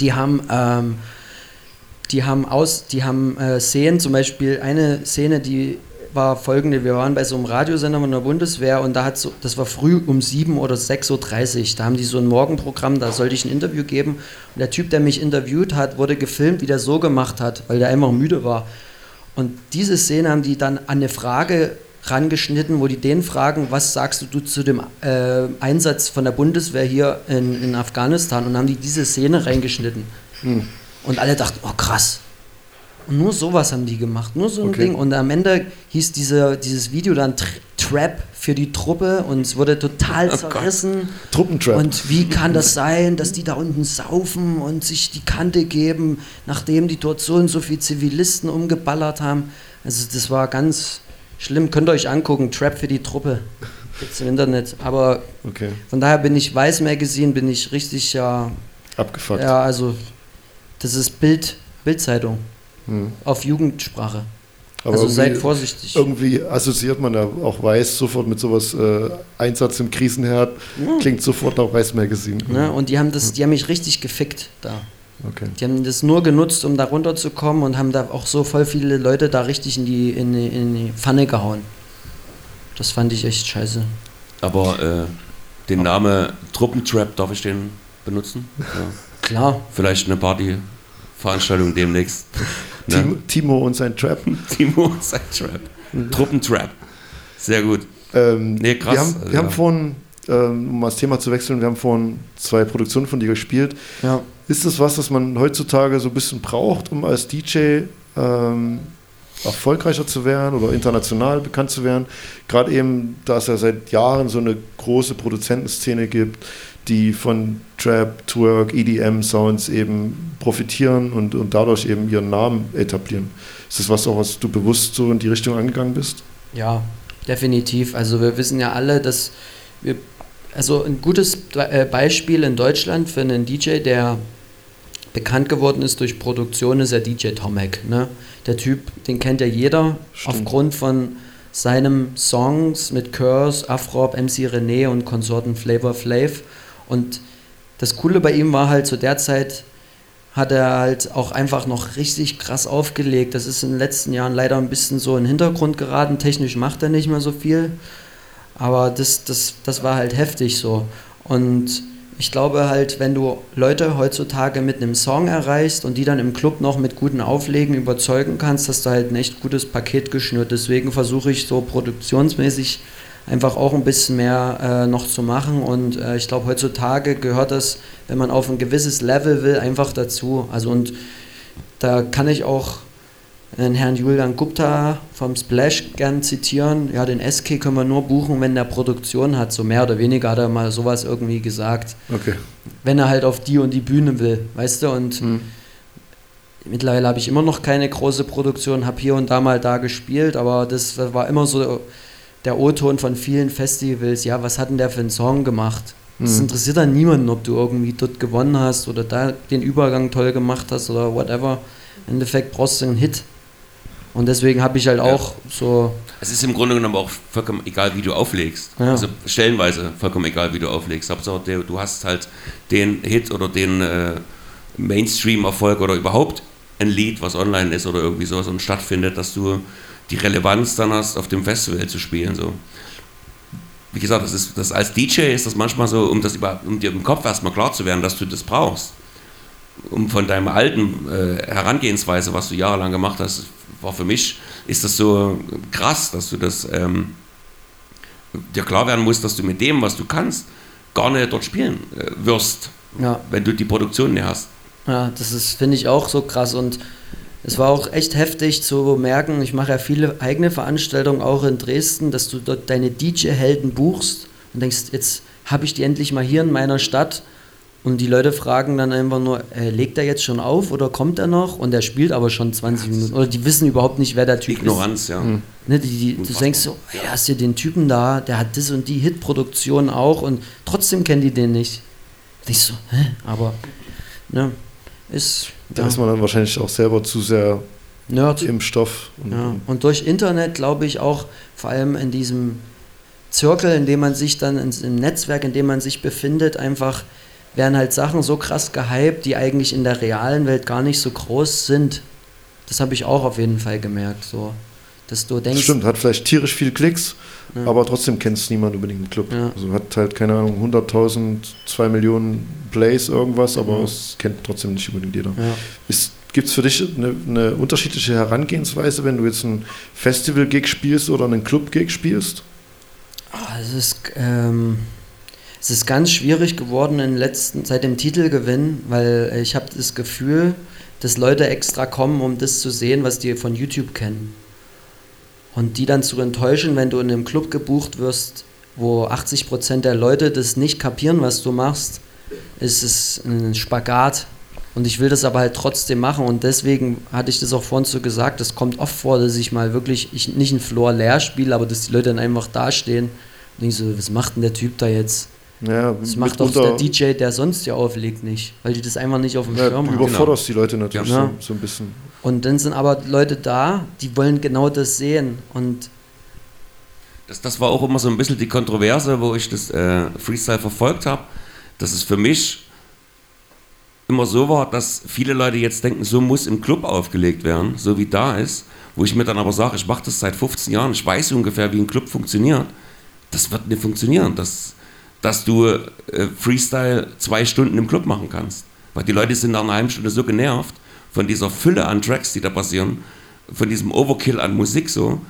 Die haben, ähm, die haben aus, die haben äh, Szenen, zum Beispiel eine Szene, die war folgende, wir waren bei so einem Radiosender von der Bundeswehr und da hat so, das war früh um 7 oder 6.30 Uhr, da haben die so ein Morgenprogramm, da sollte ich ein Interview geben und der Typ, der mich interviewt hat, wurde gefilmt, wie der so gemacht hat, weil der einfach müde war. Und diese Szene haben die dann an eine Frage rangeschnitten, wo die den fragen, was sagst du zu dem äh, Einsatz von der Bundeswehr hier in, in Afghanistan und haben die diese Szene reingeschnitten. Und alle dachten, oh krass. Und nur sowas haben die gemacht, nur so ein Okay. Ding. Und am Ende hieß diese, dieses Video dann Tr Trap für die Truppe und es wurde total zerrissen. Truppentrap. Und wie kann das sein, dass die da unten saufen und sich die Kante geben, nachdem die dort so und so viele Zivilisten umgeballert haben? Also das war ganz schlimm. Könnt ihr euch angucken, Trap für die Truppe. Gibt's im Internet. Aber Okay, von daher bin ich Weiß Magazine, bin ich richtig ja, abgefuckt. ja also das ist Bild, Bildzeitung Hm. auf Jugendsprache. Aber also seid irgendwie- vorsichtig. Irgendwie assoziiert man ja auch Weiß sofort mit sowas, äh, Einsatz im Krisenherd, klingt sofort nach Weiß Magazine. Ne? Und die haben das, die haben mich richtig gefickt da. Okay. Die haben das nur genutzt, um da runterzukommen und haben da auch so voll viele Leute da richtig in die, in die, in die Pfanne gehauen. Das fand ich echt scheiße. Aber äh, den Namen Truppentrap, darf ich den benutzen? Ja. Klar. Vielleicht eine Partyveranstaltung demnächst. Timo, Ne? Timo und sein Trap. Timo und sein Trap. Truppentrap. Sehr gut. Ähm, Nee, krass. Wir haben, wir haben ja. vorhin, ähm, um mal das Thema zu wechseln, wir haben vorhin zwei Produktionen von dir gespielt. Ja. Ist das was, das man heutzutage so ein bisschen braucht, um als DJ ähm, erfolgreicher zu werden oder international bekannt zu werden? Gerade eben, da es ja seit Jahren so eine große Produzentenszene gibt, die von Trap, Twerk, EDM-Sounds eben profitieren und, und dadurch eben ihren Namen etablieren. Ist das was auch, was du bewusst so in die Richtung angegangen bist? Ja, definitiv. Also wir wissen ja alle, dass wir, also ein gutes äh, Beispiel in Deutschland für einen DJ, der bekannt geworden ist durch Produktion, ist der DJ Tomek. Ne? Der Typ, den kennt ja jeder Stimmt. aufgrund von seinem Songs mit Curse, Afrop, MC René und Konsorten Flavor Flav. Und das Coole bei ihm war halt zu der Zeit, hat er halt auch einfach noch richtig krass aufgelegt. Das ist in den letzten Jahren leider ein bisschen so in den Hintergrund geraten. Technisch macht er nicht mehr so viel. Aber das, das, das war halt heftig so. Und ich glaube halt, wenn du Leute heutzutage mit einem Song erreichst und die dann im Club noch mit guten Auflegen überzeugen kannst, hast du halt ein echt gutes Paket geschnürt. Deswegen versuche ich so produktionsmäßig einfach auch ein bisschen mehr äh, noch zu machen. Und äh, ich glaube, heutzutage gehört das, wenn man auf ein gewisses Level will, einfach dazu. Also und da kann ich auch den Herrn Julian Gupta vom Splash gern zitieren. Ja, den SK können wir nur buchen, wenn der Produktion hat. So mehr oder weniger hat er mal sowas irgendwie gesagt. Okay. Wenn er halt auf die und die Bühne will, weißt du? Und mittlerweile habe ich immer noch keine große Produktion, habe hier und da mal da gespielt, aber das war immer so der O-Ton von vielen Festivals. Ja, was hat denn der für einen Song gemacht? Das interessiert dann niemanden, ob du irgendwie dort gewonnen hast oder da den Übergang toll gemacht hast oder whatever. Im Endeffekt brauchst du einen Hit. Und deswegen habe ich halt auch so, Es ist im Grunde genommen auch vollkommen egal, wie du auflegst. Ja. Also stellenweise vollkommen egal, wie du auflegst. Hauptsache, du hast halt den Hit oder den äh, Mainstream-Erfolg oder überhaupt ein Lied, was online ist oder irgendwie sowas und stattfindet, dass du die Relevanz dann hast, auf dem Festival zu spielen. So. Wie gesagt, das ist, das als DJ ist das manchmal so, um das über, um dir im Kopf erstmal klar zu werden, dass du das brauchst. Um von deinem alten äh, Herangehensweise, was du jahrelang gemacht hast, war für mich, ist das so krass, dass du das ähm, dir klar werden musst, dass du mit dem, was du kannst, gar nicht dort spielen äh, wirst, ja, wenn du die Produktion nicht hast. Ja, das ist, finde ich, auch so krass und es war auch echt heftig zu merken, ich mache ja viele eigene Veranstaltungen auch in Dresden, dass du dort deine DJ-Helden buchst und denkst, jetzt habe ich die endlich mal hier in meiner Stadt und die Leute fragen dann einfach nur, äh, legt er jetzt schon auf oder kommt er noch? Und er spielt aber schon 20 Minuten oder die wissen überhaupt nicht, wer der Typ ist. Ignoranz, ja. Ne, die, die, du denkst so, ey, hast du den Typen da, der hat das und die Hitproduktion auch und trotzdem kennen die den nicht. Da denkst du, hä? Aber, ne, ist. Da ist man dann wahrscheinlich auch selber zu sehr Nerd. im Stoff. Und, Ja. Und durch Internet glaube ich auch, vor allem in diesem Zirkel, in dem man sich dann, im Netzwerk, in dem man sich befindet, einfach werden halt Sachen so krass gehypt, die eigentlich in der realen Welt gar nicht so groß sind. Das habe ich auch auf jeden Fall gemerkt, so. Dass du Das denkst, stimmt, hat vielleicht tierisch viel Klicks, Ja. aber trotzdem kennt es niemand unbedingt im Club. Ja. Also hat halt, keine Ahnung, 100.000, 2 Millionen Plays, irgendwas, aber es kennt trotzdem nicht unbedingt jeder. ja. Gibt es für dich eine, eine unterschiedliche Herangehensweise, wenn du jetzt ein Festival-Gig spielst oder einen Club-Gig spielst? Ah, Es ist, ähm, es ist ganz schwierig geworden in den letzten, seit dem Titelgewinn, weil ich habe das Gefühl, dass Leute extra kommen, um das zu sehen, was die von YouTube kennen. Und die dann zu enttäuschen, wenn du in einem Club gebucht wirst, wo 80% der Leute das nicht kapieren, was du machst, ist es ein Spagat. Und ich will das aber halt trotzdem machen und deswegen hatte ich das auch vorhin so gesagt, es kommt oft vor, dass ich mal wirklich, ich nicht einen Floor leer spiele, aber dass die Leute dann einfach dastehen und ich so, was macht denn der Typ da jetzt? Ja, Das macht doch der DJ, der sonst ja auflegt, nicht, weil die das einfach nicht auf dem Ja, Schirm du haben. überforderst die Leute natürlich Ja. so, so ein bisschen. Und dann sind aber Leute da, die wollen genau das sehen und Das, das war auch immer so ein bisschen die Kontroverse, wo ich das äh, Freestyle verfolgt habe, dass es für mich immer so war, dass viele Leute jetzt denken, so muss im Club aufgelegt werden, so wie da ist, wo ich mir dann aber sage, ich mache das seit 15 Jahren, ich weiß ungefähr, wie ein Club funktioniert. Das wird nicht funktionieren, dass, dass du äh, Freestyle zwei Stunden im Club machen kannst. Weil die Leute sind nach einer halben Stunde so genervt von dieser Fülle an Tracks, die da passieren, von diesem Overkill an Musik so,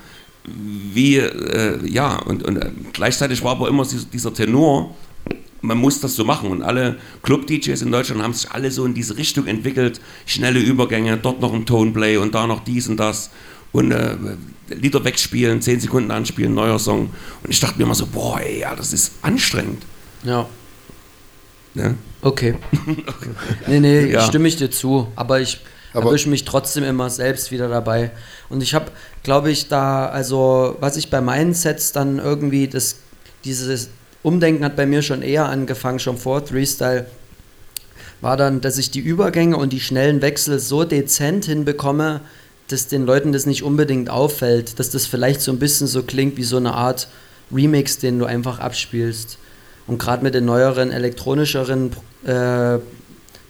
wie, äh, ja, und, und äh, gleichzeitig war aber immer dieser- Tenor, man muss das so machen. Und alle Club-DJs in Deutschland haben sich alle so in diese Richtung entwickelt. Schnelle Übergänge, dort noch ein Toneplay und da noch dies und das. Und äh, Lieder wegspielen, 10 Sekunden anspielen, neuer Song. Und ich dachte mir immer so, boah, ey, ja, das ist anstrengend. ja, Ne? okay. nee, nee, Ja. stimme ich dir zu, aber ich erwische mich trotzdem immer selbst wieder dabei. Und ich habe, glaube ich, da, also was ich bei meinen Sets dann irgendwie, das, dieses Umdenken hat bei mir schon eher angefangen, schon vor Freestyle, war dann, dass ich die Übergänge und die schnellen Wechsel so dezent hinbekomme, dass den Leuten das nicht unbedingt auffällt, dass das vielleicht so ein bisschen so klingt wie so eine Art Remix, den du einfach abspielst. Und gerade mit den neueren, elektronischeren äh,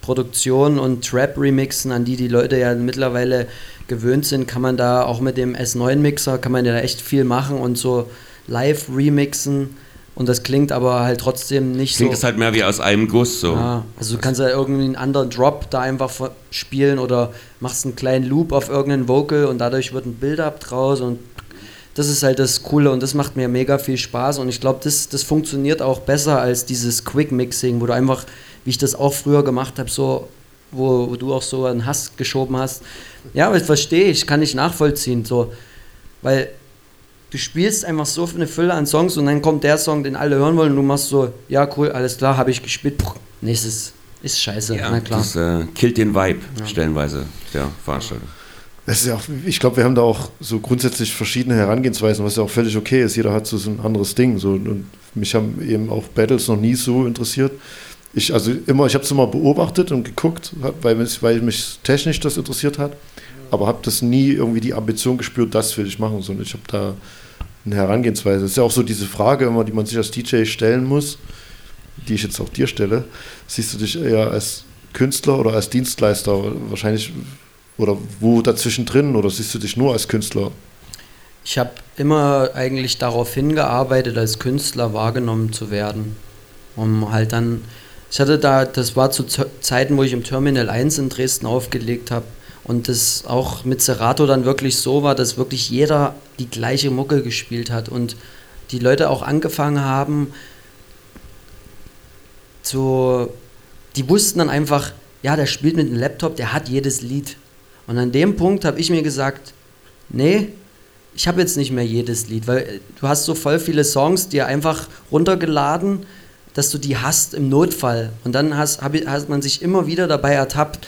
Produktion und Trap-Remixen, an die die Leute ja mittlerweile gewöhnt sind, kann man da auch mit dem S9-Mixer, kann man ja echt viel machen und so live remixen. Und das klingt aber halt trotzdem nicht Klingt so. es halt mehr wie aus einem Guss so. Ja, also du kannst ja irgendwie einen anderen Drop da einfach spielen oder machst einen kleinen Loop auf irgendeinen Vocal und dadurch wird ein Build-up draus und das ist halt das Coole und das macht mir mega viel Spaß und ich glaube, das, das funktioniert auch besser als dieses Quick-Mixing, wo du einfach, wie ich das auch früher gemacht habe, so, wo, wo du auch so einen Hass geschoben hast. Ja, aber ich verstehe ich, kann ich nachvollziehen, so, weil du spielst einfach so eine Fülle an Songs und dann kommt der Song, den alle hören wollen und du machst so, ja cool, alles klar, habe ich gespielt. Puh, nächstes ist scheiße, na klar. Das äh, killt den Vibe stellenweise der Veranstaltung. Es ist ja auch, ich glaube, wir haben da auch so grundsätzlich verschiedene Herangehensweisen, was ja auch völlig okay ist. Jeder hat so, so ein anderes Ding. So, und mich haben eben auch Battles noch nie so interessiert. Ich, also immer, ich habe es immer beobachtet und geguckt, weil, mich, weil mich technisch das interessiert hat, aber habe das nie irgendwie die Ambition gespürt, das will ich machen, sondern ich habe da eine Herangehensweise. Es ist ja auch so diese Frage immer, die man sich als DJ stellen muss, die ich jetzt auch dir stelle. Siehst du dich eher als Künstler oder als Dienstleister? Wahrscheinlich oder wo dazwischen drin oder siehst du dich nur als Künstler? Ich habe immer eigentlich darauf hingearbeitet, als Künstler wahrgenommen zu werden. Um halt dann, ich hatte da, das war zu Ze- Zeiten, wo ich im Terminal 1 in Dresden aufgelegt habe. Und das auch mit Serato dann wirklich so war, dass wirklich jeder die gleiche Mucke gespielt hat und die Leute auch angefangen haben zu, die wussten dann einfach, ja, der spielt mit einem Laptop, der hat jedes Lied. Und an dem Punkt habe ich mir gesagt, nee, ich habe jetzt nicht mehr jedes Lied, weil du hast so voll viele Songs, die einfach runtergeladen, dass du die hast im Notfall. Und dann hast, hab, hat man sich immer wieder dabei ertappt,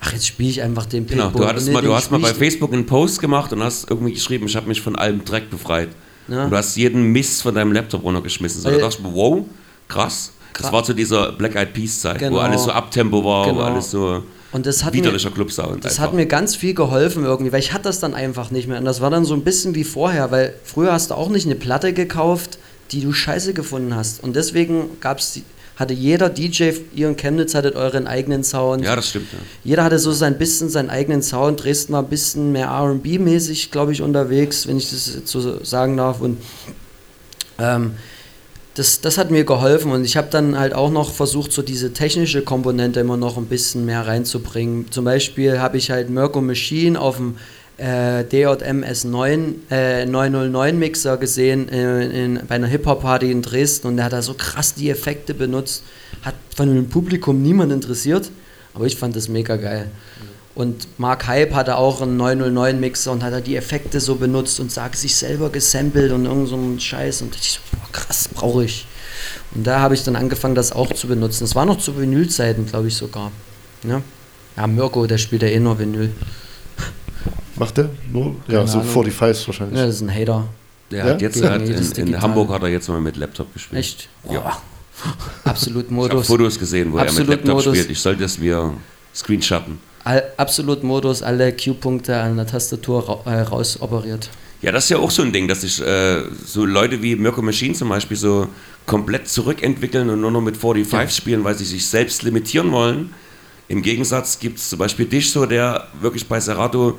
ach, jetzt spiele ich einfach den Genau, Pitbull. du, hattest Und mal, du hast mal bei Facebook einen Post gemacht und hast irgendwie geschrieben, ich habe mich von allem Dreck befreit. Ja. Und du hast jeden Mist von deinem Laptop runtergeschmissen. So, da Weil- dachte ich mir, wow, krass. Das war zu dieser Black Eyed Peas Zeit, wo Genau. alles so Abtempo war, wo Genau. alles so Und das hat mir, widerlicher Clubsound. Das einfach. hat mir ganz viel geholfen irgendwie, weil ich hatte das dann einfach nicht mehr. Und das war dann so ein bisschen wie vorher, weil früher hast du auch nicht eine Platte gekauft, die du scheiße gefunden hast. Und deswegen gab's die, hatte jeder DJ, ihr in Chemnitz hattet euren eigenen Sound. Ja, das stimmt. Ja. Jeder hatte so sein bisschen seinen eigenen Sound. Dresden war ein bisschen mehr RB-mäßig, glaube ich, unterwegs, wenn ich das jetzt so sagen darf. Und ähm, das, das hat mir geholfen und ich habe dann halt auch noch versucht, so diese technische Komponente immer noch ein bisschen mehr reinzubringen. Zum Beispiel habe ich halt Mirko Machine auf dem äh, DJM S9 äh, 909 Mixer gesehen äh, in, bei einer Hip-Hop-Party in Dresden und der hat da so krass die Effekte benutzt. Hat von dem Publikum niemand interessiert, aber ich fand das mega geil. Und Mark Hype hatte auch einen 909 Mixer und hat da die Effekte so benutzt und sag sich selber gesampelt und irgend so einen Scheiß. Und ich boah, krass, brauche ich. Und da habe ich dann angefangen, das auch zu benutzen. Das war noch zu Vinylzeiten, glaube ich sogar. Ja, ja Mirko, der spielt ja eh nur Vinyl. Macht der? Nur? Ja, Keine so Ahnung. 45 wahrscheinlich. Ja, das ist ein Hater. Der Ja? hat jetzt hat in, in Digital. Hamburg hat er jetzt mal mit Laptop gespielt. Echt? Ja. Absolut Ich habe Modus. Fotos gesehen, wo er mit Absolut Laptop Modus. spielt. Ich sollte es mir screenshotten. All, absolut Modus, alle Q-Punkte an der Tastatur ra äh, rausoperiert. Ja, das ist ja auch so ein Ding, dass sich äh, so Leute wie Mirko Machine zum Beispiel so komplett zurückentwickeln und nur noch mit 45 spielen, weil sie sich selbst limitieren wollen. Im Gegensatz gibt es zum Beispiel dich so, der wirklich bei Serato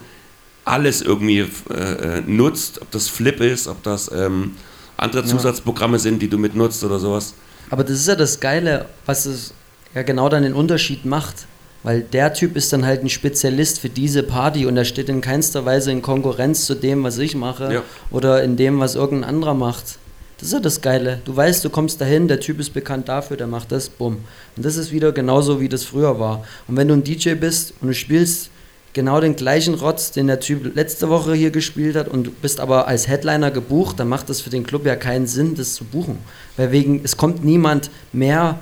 alles irgendwie äh, äh, nutzt, ob das Flip ist, ob das ähm, andere Zusatzprogramme sind, die du mit nutzt oder sowas. Aber das ist ja das Geile, was es ja genau dann den Unterschied macht. Weil der Typ ist dann halt ein Spezialist für diese Party und er steht in keinster Weise in Konkurrenz zu dem, was ich mache Ja. oder in dem, was irgendein anderer macht. Das ist ja das Geile. Du weißt, du kommst dahin, der Typ ist bekannt dafür, der macht das, bumm. Und das ist wieder genauso, wie das früher war. Und wenn du ein DJ bist und du spielst genau den gleichen Rotz, den der Typ letzte Woche hier gespielt hat und du bist aber als Headliner gebucht, dann macht das für den Club ja keinen Sinn, das zu buchen. Weil wegen, es kommt niemand mehr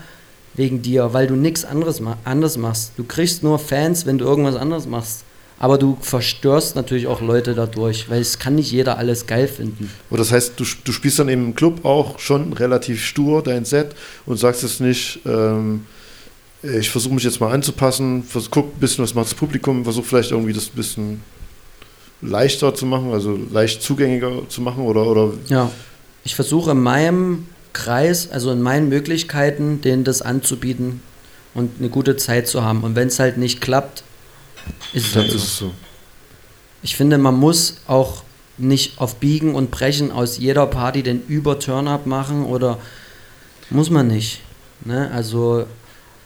wegen dir, weil du nichts anderes ma anders machst. Du kriegst nur Fans, wenn du irgendwas anderes machst. Aber du verstörst natürlich auch Leute dadurch, weil es kann nicht jeder alles geil finden. Aber das heißt, du, du spielst dann im Club auch schon relativ stur dein Set und sagst es nicht, ähm, ich versuche mich jetzt mal anzupassen, vers- guck ein bisschen, was macht das Publikum, versuche vielleicht irgendwie das ein bisschen leichter zu machen, also leicht zugänglicher zu machen oder, oder Ja, ich versuche in meinem Kreis, also in meinen Möglichkeiten, denen das anzubieten. und eine gute Zeit zu haben. Und wenn es halt nicht klappt, ist es halt ist so. es so. Ich finde, man muss auch nicht auf Biegen und Brechen aus jeder Party den Über-Turn-Up machen oder muss man nicht. Ne? Also,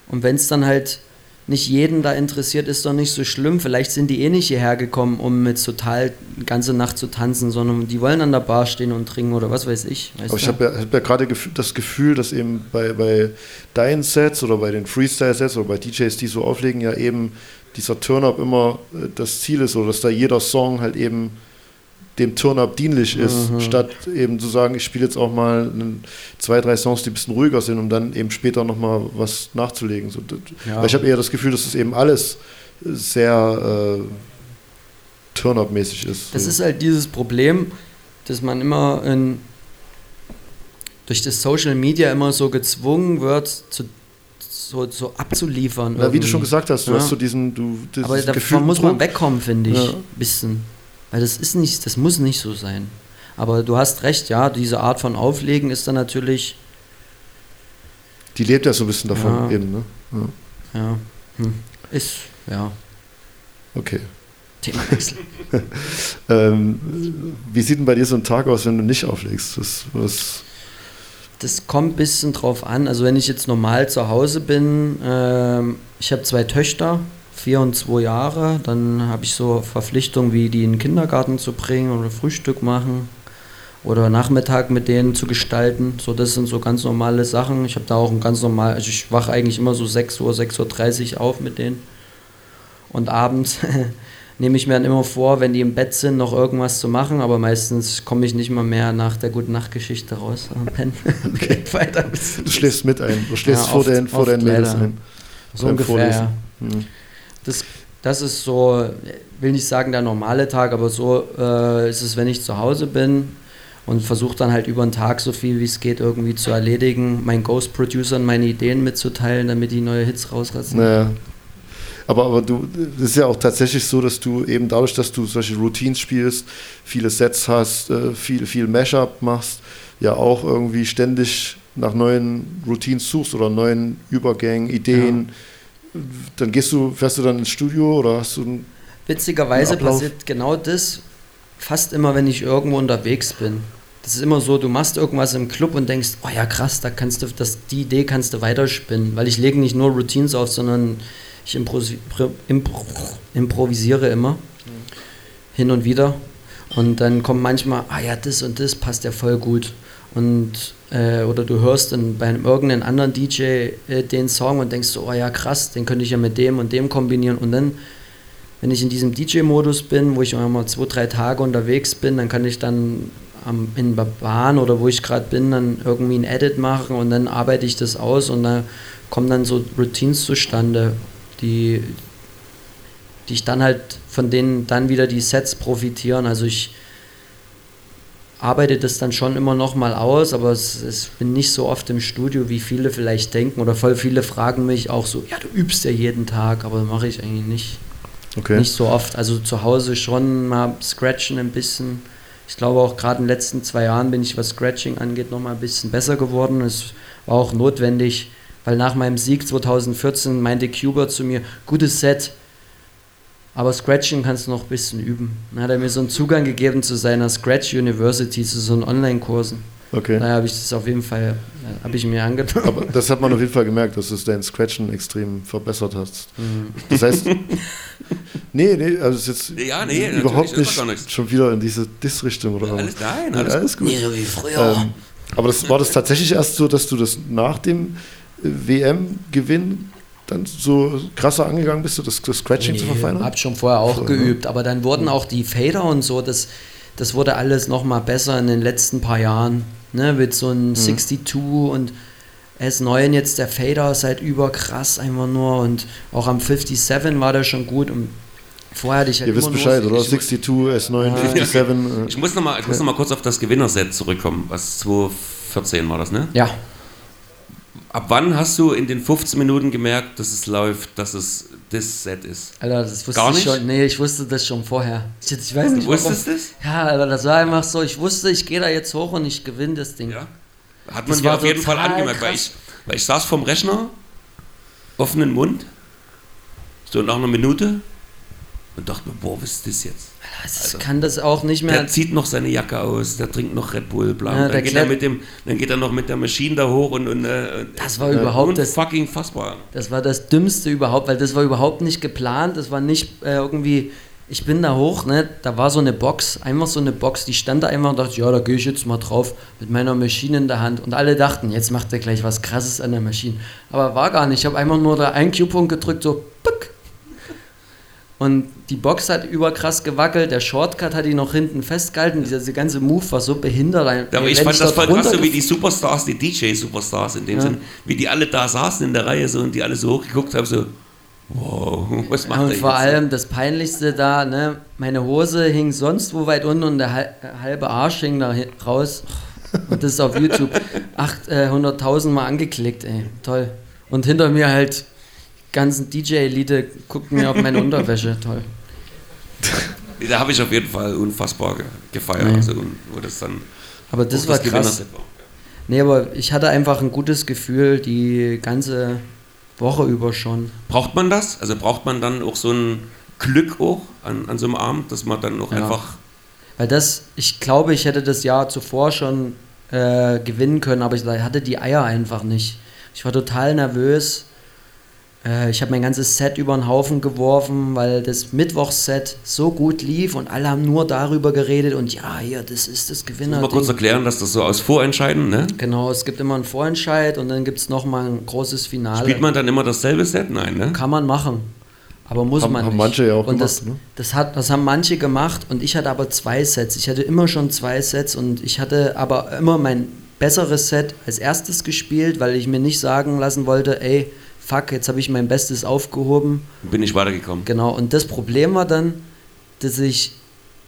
und wenn es dann halt nicht jeden da interessiert, ist doch nicht so schlimm. Vielleicht sind die eh nicht hierher gekommen, um mit total die ganze Nacht zu tanzen, sondern die wollen an der Bar stehen und trinken oder was weiß ich. Weißt Aber ich habe ja, hab ja gerade das Gefühl, dass eben bei, bei deinen Sets oder bei den Freestyle-Sets oder bei DJs, die so auflegen, ja eben dieser Turn-Up immer äh, das Ziel ist oder dass da jeder Song halt eben dem Turn-Up dienlich ist, Mhm. statt eben zu sagen, ich spiele jetzt auch mal zwei, drei Songs, die ein bisschen ruhiger sind, um dann eben später nochmal was nachzulegen. So, Ja. Weil ich habe eher das Gefühl, dass das eben alles sehr äh, Turn-Up-mäßig ist. Das so. ist halt dieses Problem, dass man immer in, durch das Social Media immer so gezwungen wird, zu, so, so abzuliefern. ja, wie du schon gesagt hast, du Ja. hast so diesen, du, Aber davon Gefühl muss man wegkommen, finde ich. Ja. Bisschen. Weil das ist nicht, das muss nicht so sein. Aber du hast recht, ja, diese Art von Auflegen ist dann natürlich, Die lebt ja so ein bisschen davon Ja. eben, ne? Ja. ja, hm, ist, ja, Okay. Themawechsel. Ähm, wie sieht denn bei dir so ein Tag aus, wenn du nicht auflegst? Was, was, Das kommt ein bisschen drauf an. Also wenn ich jetzt normal zu Hause bin, ähm, ich habe zwei Töchter, vier und zwei Jahre, dann habe ich so Verpflichtungen wie die in den Kindergarten zu bringen oder Frühstück machen oder Nachmittag mit denen zu gestalten. So, das sind so ganz normale Sachen. Ich habe da auch ein ganz normal, also ich wache eigentlich immer so 6 Uhr, 6.30 Uhr auf mit denen. Und abends nehme ich mir dann immer vor, wenn die im Bett sind, noch irgendwas zu machen, aber meistens komme ich nicht mal mehr nach der guten Nachtgeschichte raus. weiter. bis- du schläfst mit ein, du schläfst Ja, vor, oft- den, vor deinen Mädels ein. So ungefähr, ja. Hm. Das, das ist so, will nicht sagen der normale Tag, aber so äh, ist es, wenn ich zu Hause bin und versuche dann halt über den Tag so viel wie es geht irgendwie zu erledigen, meinen Ghost-Producern meine Ideen mitzuteilen, damit die neue Hits rausratzen. Naja. Aber, aber du, es ist ja auch tatsächlich so, dass du eben dadurch, dass du solche Routines spielst, viele Sets hast, äh, viel, viel Mashup machst, ja auch irgendwie ständig nach neuen Routines suchst oder neuen Übergängen, Ideen. Dann gehst du, fährst du dann ins Studio oder hast du ein, Witzigerweise Ein Ablauf. passiert genau das fast immer, wenn ich irgendwo unterwegs bin. Das ist immer so, du machst irgendwas im Club und denkst, oh ja krass, da kannst du, das, die Idee kannst du weiterspinnen, weil ich lege nicht nur Routines auf, sondern ich improsi- pro- impro improvisiere immer hin und wieder und dann kommt manchmal, ah ja, das und das passt ja voll gut und äh, oder du hörst dann bei einem irgendeinem anderen DJ äh, den Song und denkst so, oh ja krass, den könnte ich ja mit dem und dem kombinieren und dann wenn ich in diesem DJ-Modus bin, wo ich immer mal zwei, drei Tage unterwegs bin, dann kann ich dann am, in der Bahn oder wo ich gerade bin, dann irgendwie ein Edit machen und dann arbeite ich das aus und da kommen dann so Routines zustande, die, die ich dann halt, von denen dann wieder die Sets profitieren. Also ich arbeite das dann schon immer noch mal aus, aber es, es bin nicht so oft im Studio, wie viele vielleicht denken oder voll viele fragen mich auch so, ja, du übst ja jeden Tag, aber mache ich eigentlich nicht. okay. Nicht so oft. Also zu Hause schon mal scratchen ein bisschen. Ich glaube auch gerade in den letzten zwei Jahren bin ich, was Scratching angeht, noch mal ein bisschen besser geworden. Es war auch notwendig, weil nach meinem Sieg 2014 meinte Cuba zu mir, gutes Set, aber Scratching kannst du noch ein bisschen üben. Dann hat er mir so einen Zugang gegeben zu seiner Scratch University, zu so einen Online-Kursen. okay. Daher habe ich das auf jeden Fall, äh, habe ich mir angetan. Aber das hat man auf jeden Fall gemerkt, dass du dein Scratchen extrem verbessert hast. Das heißt, nee, nee, also es ist jetzt Ja, nee, überhaupt nicht gar nichts. schon wieder in diese Diss-Richtung oder Alles nein, alles, alles gut. Nee, so wie früher. Ähm, aber das war das tatsächlich erst so, dass du das nach dem äh, WM-Gewinn dann so krasser angegangen bist, so das, das Scratching zu verfeinern? Hab schon vorher auch Vorher, ne? geübt, aber dann wurden auch die Fader und so, das, das wurde alles noch mal besser in den letzten paar Jahren. Ne, mit so Mhm. einem 62 und S9 jetzt der Fader ist halt überkrass einfach nur und auch am 57 war der schon gut und vorher hatte ich halt Ihr wisst Bescheid, oder? Ich, 62, S9, 57. äh, Ich muss noch mal, ich muss noch mal kurz auf das Gewinnerset zurückkommen, was 2014 war das, ne? ja, Ab wann hast du in den 15 Minuten gemerkt, dass es läuft, dass es das Set ist? Alter, das wusste Gar ich nicht? schon. Nee, ich wusste das schon vorher. Ich, ich weiß nicht, Du wusstest warum. das? Ja, Alter, das war einfach so. Ich wusste, ich gehe da jetzt hoch und ich gewinne das Ding. Ja. Hat man Das dir auf jeden Fall angemerkt, weil ich, weil ich saß vorm Rechner offenen Mund, so nach einer Minute und dachte mir, boah, was ist das jetzt? Das kann das auch nicht mehr. Der zieht noch seine Jacke aus, der trinkt noch Red Bull, bla. Ja, dann, geht er mit dem, dann geht er noch mit der Maschine da hoch und. und äh, Das war überhaupt das- fucking fassbar. Das war das Dümmste überhaupt, weil das war überhaupt nicht geplant. Das war nicht äh, irgendwie. Ich bin da hoch, ne? Da war so eine Box, einfach so eine Box, die stand da einfach und dachte, ja, da gehe ich jetzt mal drauf mit meiner Maschine in der Hand. Und alle dachten, jetzt macht er gleich was krasses an der Maschine. Aber war gar nicht. Ich habe einfach nur da einen Q-Punkt gedrückt, so puck. Und die Box hat überkrass gewackelt, der Shortcut hat ihn noch hinten festgehalten. Dieser diese ganze Move war so behindert. Ja, aber ich fand das voll krass, so wie die Superstars, die DJ-Superstars in dem Ja. Sinn, wie die alle da saßen in der Reihe so und die alle so hochgeguckt haben, so, wow, was macht Ja, und vor jetzt? allem das Peinlichste da, ne, meine Hose hing sonst wo weit unten und der hal- halbe Arsch hing da raus. Und das ist auf YouTube 800.000 Mal angeklickt, ey. Toll. Und hinter mir halt ganzen DJ-Elite guckten mir auf meine Unterwäsche. Toll. Da habe ich auf jeden Fall unfassbar ge- gefeiert, Nee. also, wo das dann Aber das war krass. Gewinnerset war. Nee, aber ich hatte einfach ein gutes Gefühl die ganze Woche über schon. Braucht man das? Also braucht man dann auch so ein Glück auch an, an so einem Abend, dass man dann auch Ja. einfach Weil das, ich glaube, ich hätte das Jahr zuvor schon äh, gewinnen können, aber ich hatte die Eier einfach nicht. Ich war total nervös. Äh, ich habe mein ganzes Set über den Haufen geworfen, weil das Mittwochsset so gut lief und alle haben nur darüber geredet und ja, hier, das ist das Gewinner. mal kurz erklären, dass das so aus Vorentscheiden, ne? Genau, es gibt immer einen Vorentscheid und dann gibt es nochmal ein großes Finale. Spielt man dann immer dasselbe Set? Nein, ne? Kann man machen. Aber muss Haben- man haben nicht. manche ja auch und gemacht, das, ne? das, hat, das haben manche gemacht und ich hatte aber zwei Sets. Ich hatte immer schon zwei Sets und ich hatte aber immer mein besseres Set als erstes gespielt, weil ich mir nicht sagen lassen wollte, ey, fuck, jetzt habe ich mein Bestes aufgehoben. Bin ich weitergekommen. Genau, und das Problem war dann, dass ich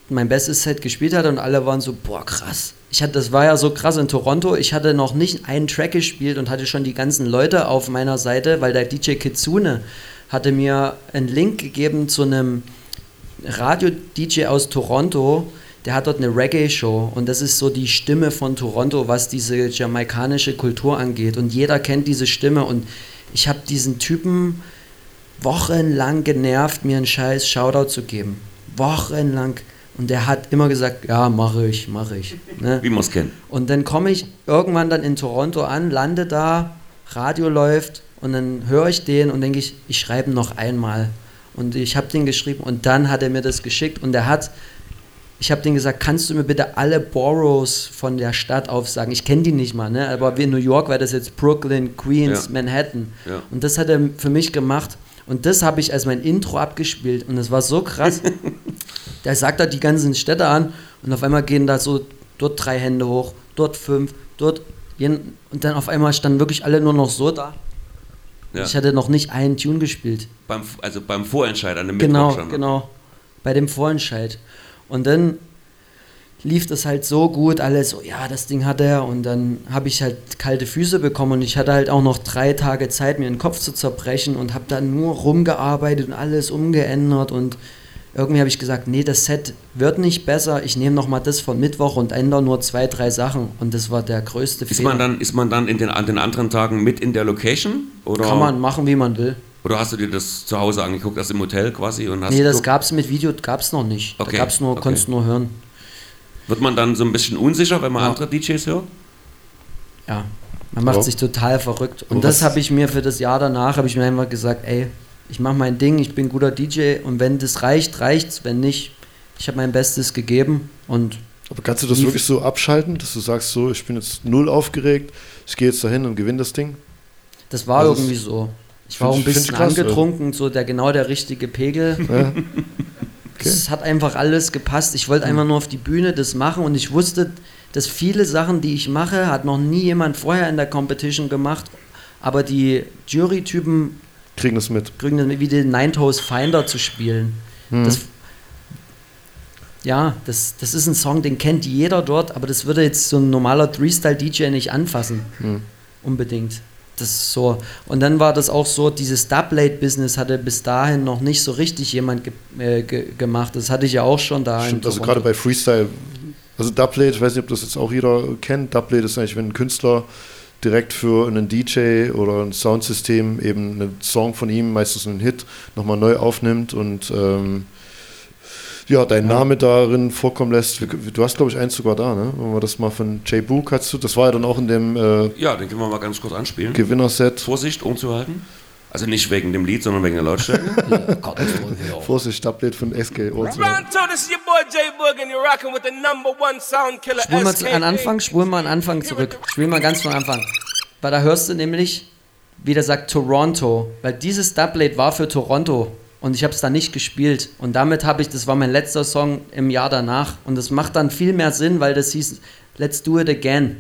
mein bestes Set gespielt hatte und alle waren so, boah, krass. Ich hatte, das war ja so krass in Toronto, ich hatte noch nicht einen Track gespielt und hatte schon die ganzen Leute auf meiner Seite, weil der DJ Kitsune hatte mir einen Link gegeben zu einem Radio-DJ aus Toronto, der hat dort eine Reggae-Show und das ist so die Stimme von Toronto, was diese jamaikanische Kultur angeht und jeder kennt diese Stimme und ich habe diesen Typen wochenlang genervt, mir einen scheiß Shoutout zu geben. Wochenlang. Und der hat immer gesagt, ja, mache ich, mache ich. Ne? Wie man es kennt. Und dann komme ich irgendwann dann in Toronto an, lande da, Radio läuft und dann höre ich den und denke ich, ich schreibe noch einmal. Und ich habe den geschrieben und dann hat er mir das geschickt und er hat, ich habe den gesagt, kannst du mir bitte alle Boroughs von der Stadt aufsagen? Ich kenne die nicht mal, ne? aber wie in New York war das jetzt Brooklyn, Queens, Ja. Manhattan. Ja. Und das hat er für mich gemacht und das habe ich als mein Intro abgespielt und das war so krass. Der sagt da die ganzen Städte an und auf einmal gehen da so dort drei Hände hoch, dort fünf, dort und dann auf einmal standen wirklich alle nur noch so da. Ja. Ich hatte noch nicht einen Tune gespielt. Beim, also beim Vorentscheid an dem Genau, Mittwoch schon. genau. Bei dem Vorentscheid. Und dann lief das halt so gut, alle so, ja, das Ding hat er. Und dann habe ich halt kalte Füße bekommen und ich hatte halt auch noch drei Tage Zeit, mir den Kopf zu zerbrechen und habe dann nur rumgearbeitet und alles umgeändert und irgendwie habe ich gesagt, nee, das Set wird nicht besser. Ich nehme nochmal das von Mittwoch und ändere nur zwei, drei Sachen. Und das war der größte Ist Fehler. man dann, ist man dann in den, an den anderen Tagen mit in der Location? Oder, Kann man machen, wie man will. Oder hast du dir das zu Hause angeguckt, das im Hotel quasi? Und hast Nee, das gab es mit Video, gab es noch nicht. Okay, Da gab's nur, okay. konntest nur hören. Wird man dann so ein bisschen unsicher, wenn man Ja. andere DJs hört? Ja, man macht Ja. sich total verrückt. Und Aber das habe ich mir für das Jahr danach, habe ich mir einfach gesagt, ey, ich mache mein Ding, ich bin guter DJ und wenn das reicht, reicht's. Wenn nicht, ich habe mein Bestes gegeben und Aber kannst du das wirklich so abschalten, dass du sagst, so, ich bin jetzt null aufgeregt, ich gehe jetzt dahin und gewinne das Ding? das war Also irgendwie so. Ich war auch ein bisschen angetrunken, so der genau der richtige Pegel. Ja. Es hat einfach alles gepasst. Ich wollte einfach nur auf die Bühne das machen und ich wusste, dass viele Sachen, die ich mache, hat noch nie jemand vorher in der Competition gemacht. Aber die Jury-Typen Kriegen das mit. kriegen dann wie den Nine Toes Finder zu spielen. Das, ja, das, das ist ein Song, den kennt jeder dort, aber das würde jetzt so ein normaler Freestyle-DJ nicht anfassen. Unbedingt. Das so. Und dann war das auch so, dieses Doublate-Business hatte bis dahin noch nicht so richtig jemand ge äh, ge gemacht. Das hatte ich ja auch schon da. Stimmt, also gerade bei Freestyle, also Doublate, ich weiß nicht, ob das jetzt auch jeder kennt, Doublate ist eigentlich, wenn ein Künstler direkt für einen DJ oder ein Soundsystem eben einen Song von ihm, meistens einen Hit, nochmal neu aufnimmt und ähm, ja, dein Name darin vorkommen lässt. Du hast, glaube ich, eins sogar da, ne? Wenn wir das mal von Jay Book hast du, das war ja dann auch in dem äh, Ja, den können wir mal ganz kurz anspielen. Gewinnerset. Vorsicht, umzuhalten. Also nicht wegen dem Lied, sondern wegen der Lautstärke. Vorsicht, Tablet von SK. Toronto, this is your boy Jay Boog, and you're rocking with the number one sound killer. Spul mal an Anfang, spul mal an Anfang zurück. Spiel mal ganz von Anfang. Weil da hörst du nämlich, wie der sagt, Toronto. Weil dieses Doublet war für Toronto. Und ich habe es dann nicht gespielt. Und damit habe ich, das war mein letzter Song im Jahr danach. Und das macht dann viel mehr Sinn, weil das hieß Let's Do It Again.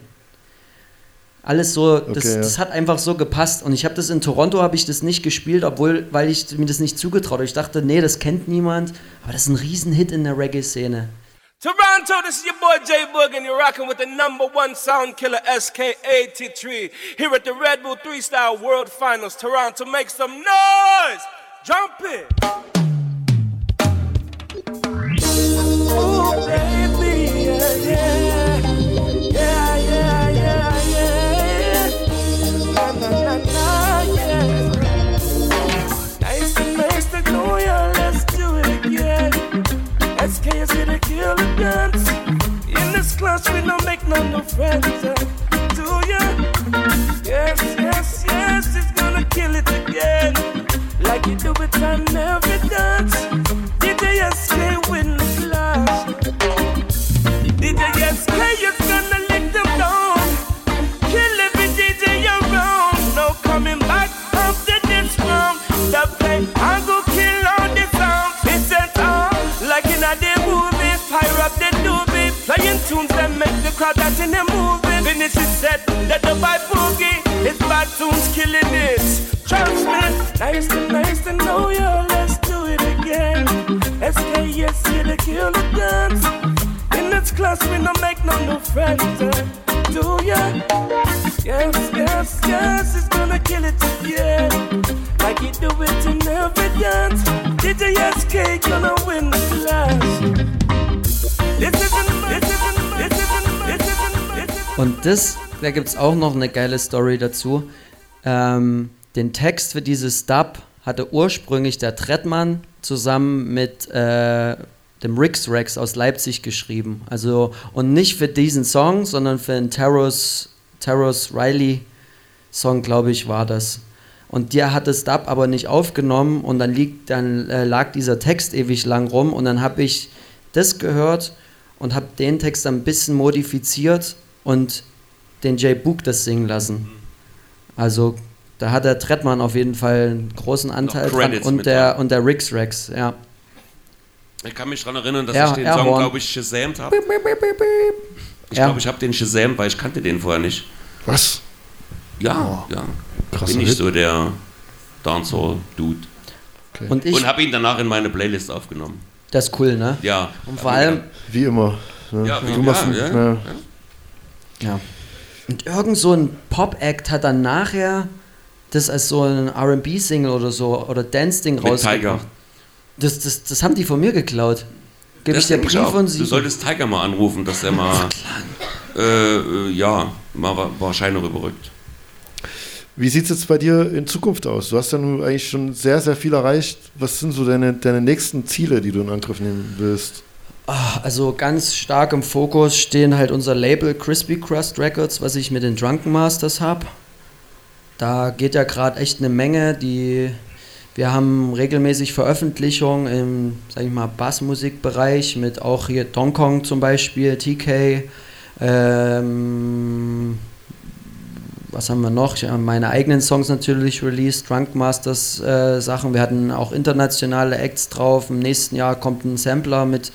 Alles so, das, Okay, ja. das hat einfach so gepasst. Und ich habe das in Toronto, habe ich das nicht gespielt, obwohl, weil ich mir das nicht zugetraut habe. Ich dachte, nee, das kennt niemand. Aber das ist ein Riesenhit in der Reggae-Szene. Toronto, this is your boy Jay Boog, and you're rocking with the number one sound killer SK83 here at the Red Bull Three Star World Finals. Toronto, make some noise! Jump it! Ooh, baby, yeah, yeah. Yeah, yeah, yeah, yeah. Na, na, na, na, yeah. Nice and to ya, let's do it. SK dance. In this class, we don't make no new friends. uh, you do it on every dance. DJ SK win the class. DJ gonna lick them down. Kill every DJ around. No coming back after this round. The play, I go kill all the sounds. It's a all like in a the movie. Fire up the doobie. Playing tunes that make the crowd dance in the movie. Finish it said that the by boogie. It's bad tunes killing it. Trust me. Nice to nice to know you. Let's do it again. SKS here to kill the dance. In this class we don't make no new friends. uh, Do ya? Yes, yes, yes, it's gonna kill it again. Like you do it in every dance. DJ SK gonna win the class. This isn't, this isn't, this isn't, this isn't, this isn't. Und das, da gibt es auch noch eine geile Story dazu. Ähm, den Text für dieses Dub hatte ursprünglich der Trettmann zusammen mit äh, dem Rix Rex aus Leipzig geschrieben. Also, und nicht für diesen Song, sondern für einen Terrors, Terrors Riley Song, glaube ich, war das. Und der hat das Dub aber nicht aufgenommen und dann, liegt, dann äh, lag dieser Text ewig lang rum und dann habe ich das gehört und habe den Text dann ein bisschen modifiziert und den Jay Book das singen lassen. Also da hat der Trettmann auf jeden Fall einen großen Anteil dran und der, dran. und der Rix Rex, ja. Ich kann mich daran erinnern, dass Ja, ich den Airhorn. Song, glaube ich, shazamt habe. Ich Ja. glaube, ich habe den shazamt, weil ich kannte den vorher nicht. Was? Ja, ja. krasser Bin ich Hit. so der Dancehall-Dude. Und ich, Und habe ihn danach in meine Playlist aufgenommen. das ist cool, ne? Ja. Und vor allem, Wie immer. Ne? Ja, wie- du machst, ja, ja. ne, Ja. Und irgend so ein Pop-Act hat dann nachher das als so ein RB-Single oder so oder Dance-Ding rausgebracht. Das, das, das haben die von mir geklaut. Gebe ich dir Brief auch. und Du sie. solltest Tiger mal anrufen, dass er mal, äh, äh, ja, mal wa- paar Scheine rüberrückt. Wie sieht es jetzt bei dir in Zukunft aus? Du hast ja nun eigentlich schon sehr, sehr viel erreicht. Was sind so deine, deine nächsten Ziele, die du in Angriff nehmen willst? Also ganz stark im Fokus stehen halt unser Label Crispy Crust Records, was ich mit den Drunken Masters habe. Da geht ja gerade echt eine Menge. Die, wir haben regelmäßig Veröffentlichungen im, sag ich mal, Bassmusikbereich mit auch hier Donkong zum Beispiel, TK. Ähm, was haben wir noch? Ich habe meine eigenen Songs natürlich released, Drunk Masters äh, Sachen. Wir hatten auch internationale Acts drauf. Im nächsten Jahr kommt ein Sampler mit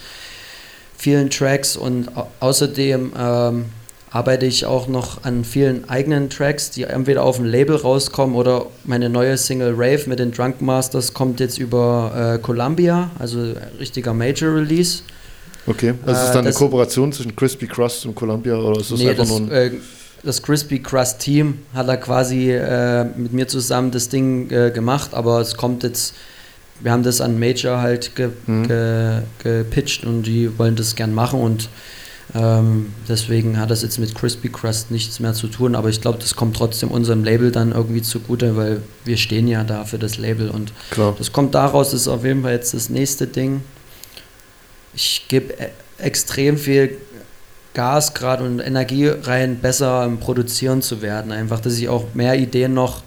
vielen Tracks und au außerdem ähm, arbeite ich auch noch an vielen eigenen Tracks, die entweder auf dem Label rauskommen oder meine neue Single Rave mit den Drunk Masters kommt jetzt über äh, Columbia, also richtiger Major Release. Okay, also ist Äh, dann eine Kooperation zwischen Crispy Crust und Columbia oder ist das Nee, einfach das, nur ein. äh, das Crispy Crust Team hat da quasi äh, mit mir zusammen das Ding äh, gemacht, aber es kommt jetzt, wir haben das an Major halt ge, Mhm. ge, gepitcht und die wollen das gern machen und Ähm, deswegen hat das jetzt mit Crispy Crust nichts mehr zu tun, aber ich glaube, das kommt trotzdem unserem Label dann irgendwie zugute, weil wir stehen ja da für das Label und Klar. das kommt daraus, das ist auf jeden Fall jetzt das nächste Ding. Ich gebe e extrem viel Gas gerade und Energie rein, besser im Produzieren zu werden. Einfach, dass ich auch mehr Ideen noch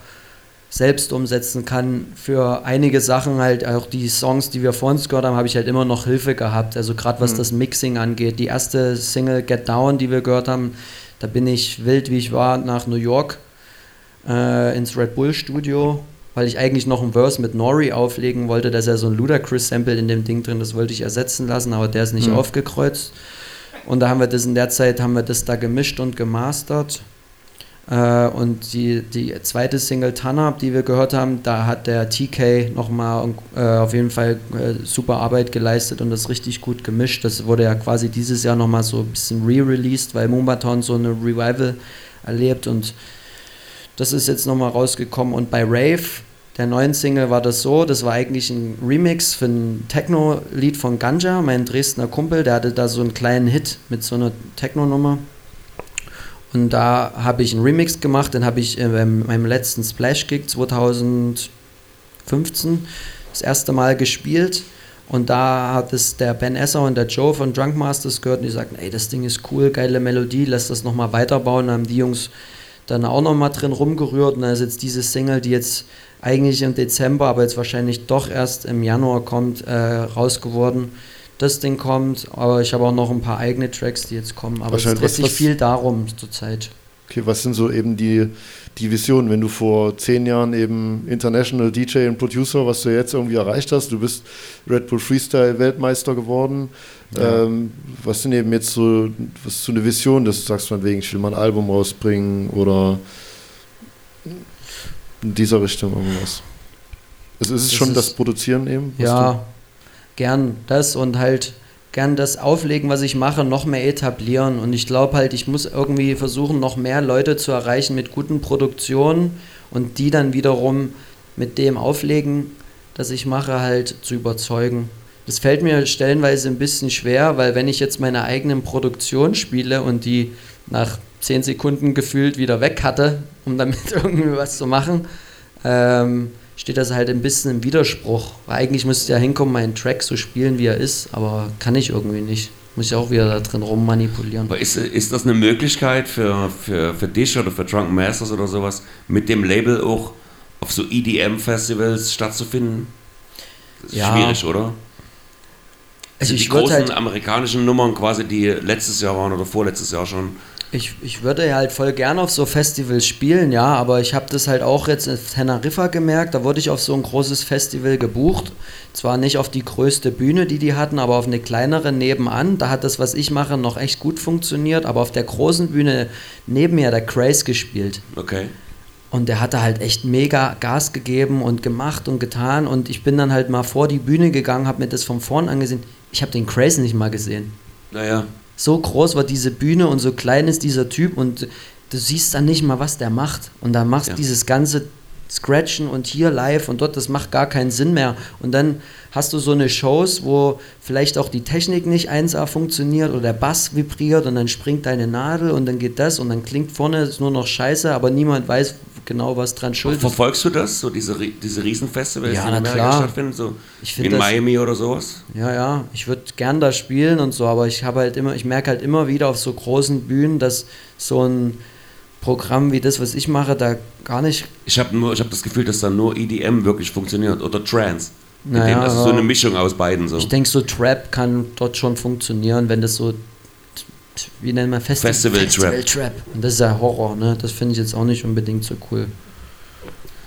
selbst umsetzen kann. Für einige Sachen halt, auch die Songs, die wir vor uns gehört haben, habe ich halt immer noch Hilfe gehabt. Also gerade was das Mixing angeht. Die erste Single Get Down, die wir gehört haben, da bin ich wild, wie ich war, nach New York äh, ins Red Bull Studio, weil ich eigentlich noch ein Verse mit Nori auflegen wollte. Da ist ja so ein Ludacris-Sample in dem Ding drin, das wollte ich ersetzen lassen, aber der ist nicht aufgekreuzt. Und da haben wir das in der Zeit, haben wir das da gemischt und gemastert. Äh, und die, die zweite Single Tanab, die wir gehört haben, da hat der TK nochmal äh, auf jeden Fall äh, super Arbeit geleistet und das richtig gut gemischt. Das wurde ja quasi dieses Jahr nochmal so ein bisschen re-released, weil Moombahton so eine Revival erlebt und das ist jetzt nochmal rausgekommen. Und bei Rave, der neuen Single, war das so, das war eigentlich ein Remix für ein Techno-Lied von Ganja, mein Dresdner Kumpel, der hatte da so einen kleinen Hit mit so einer Techno-Nummer. Und da habe ich einen Remix gemacht, den habe ich in meinem letzten Splash-Gig 2015 das erste Mal gespielt. Und da hat es der Ben Esser und der Joe von Drunk Masters gehört und die sagten, ey, das Ding ist cool, geile Melodie, lass das nochmal weiterbauen. Dann haben die Jungs dann auch nochmal drin rumgerührt und dann ist jetzt diese Single, die jetzt eigentlich im Dezember, aber jetzt wahrscheinlich doch erst im Januar kommt, äh, rausgeworden. Das Ding kommt, aber ich habe auch noch ein paar eigene Tracks, die jetzt kommen. Aber es dreht sich viel darum zurzeit. Okay, was sind so eben die, die Visionen, wenn du vor zehn Jahren eben International DJ und Producer, was du jetzt irgendwie erreicht hast, du bist Red Bull Freestyle Weltmeister geworden. Ähm, was sind eben jetzt so, was ist so eine Vision, dass du sagst, von wegen, ich will mal ein Album rausbringen oder in dieser Richtung irgendwas? Also ist es Das schon ist- das Produzieren eben? Ja, gern das und halt gern das Auflegen, was ich mache, noch mehr etablieren. Und ich glaube halt, ich muss irgendwie versuchen, noch mehr Leute zu erreichen mit guten Produktionen und die dann wiederum mit dem Auflegen, das ich mache, halt zu überzeugen. Das fällt mir stellenweise ein bisschen schwer, weil wenn ich jetzt meine eigenen Produktionen spiele und die nach 10 Sekunden gefühlt wieder weg hatte, um damit irgendwie was zu machen, ähm, steht das halt ein bisschen im Widerspruch. Weil eigentlich müsste ja hinkommen, meinen Track so spielen, wie er ist, aber kann ich irgendwie nicht. Muss ich auch wieder da drin rummanipulieren. Aber ist, ist das eine Möglichkeit für, für, für dich oder für Drunken Masters oder sowas, mit dem Label auch auf so EDM-Festivals stattzufinden? Das ist Ja. schwierig, oder? Also die ich großen halt, amerikanischen Nummern quasi, die letztes Jahr waren oder vorletztes Jahr schon. Ich, ich würde ja halt voll gerne auf so Festivals spielen, ja, aber ich habe das halt auch jetzt in Teneriffa gemerkt, da wurde ich auf so ein großes Festival gebucht. Zwar nicht auf die größte Bühne, die die hatten, aber auf eine kleinere nebenan. Da hat das, was ich mache, noch echt gut funktioniert, aber auf der großen Bühne neben mir hat der Craze gespielt. Okay. Und der hatte halt echt mega Gas gegeben und gemacht und getan. Und ich bin dann halt mal vor die Bühne gegangen, habe mir das von vorn angesehen. Ich habe den Crazy nicht mal gesehen. Naja, So groß war diese Bühne und so klein ist dieser Typ und du siehst dann nicht mal, was der macht. Und dann machst Ja. dieses ganze Scratchen und hier live und dort, das macht gar keinen Sinn mehr. Und dann hast du so eine Shows, wo vielleicht auch die Technik nicht 1A funktioniert oder der Bass vibriert und dann springt deine Nadel und dann geht das und dann klingt vorne nur noch scheiße, aber niemand weiß genau, was dran schuld ist. verfolgst du das? So diese, diese Riesenfestivals, Ja, die in Amerika klar. stattfinden? So Ich in das- Miami oder sowas? Ja, ja, ich würde gern da spielen und so, aber ich habe halt immer, ich merke halt immer wieder auf so großen Bühnen, dass so ein Programm wie das, was ich mache, da gar nicht. Ich habe nur, ich habe das Gefühl, dass da nur EDM wirklich funktioniert oder Trance. Naja, dem, das ist so eine Mischung aus beiden so. Ich denke, so Trap kann dort schon funktionieren, wenn das so, wie nennt man Festi Festival Trap. Trap. Und das ist ja Horror, ne? Das finde ich jetzt auch nicht unbedingt so cool.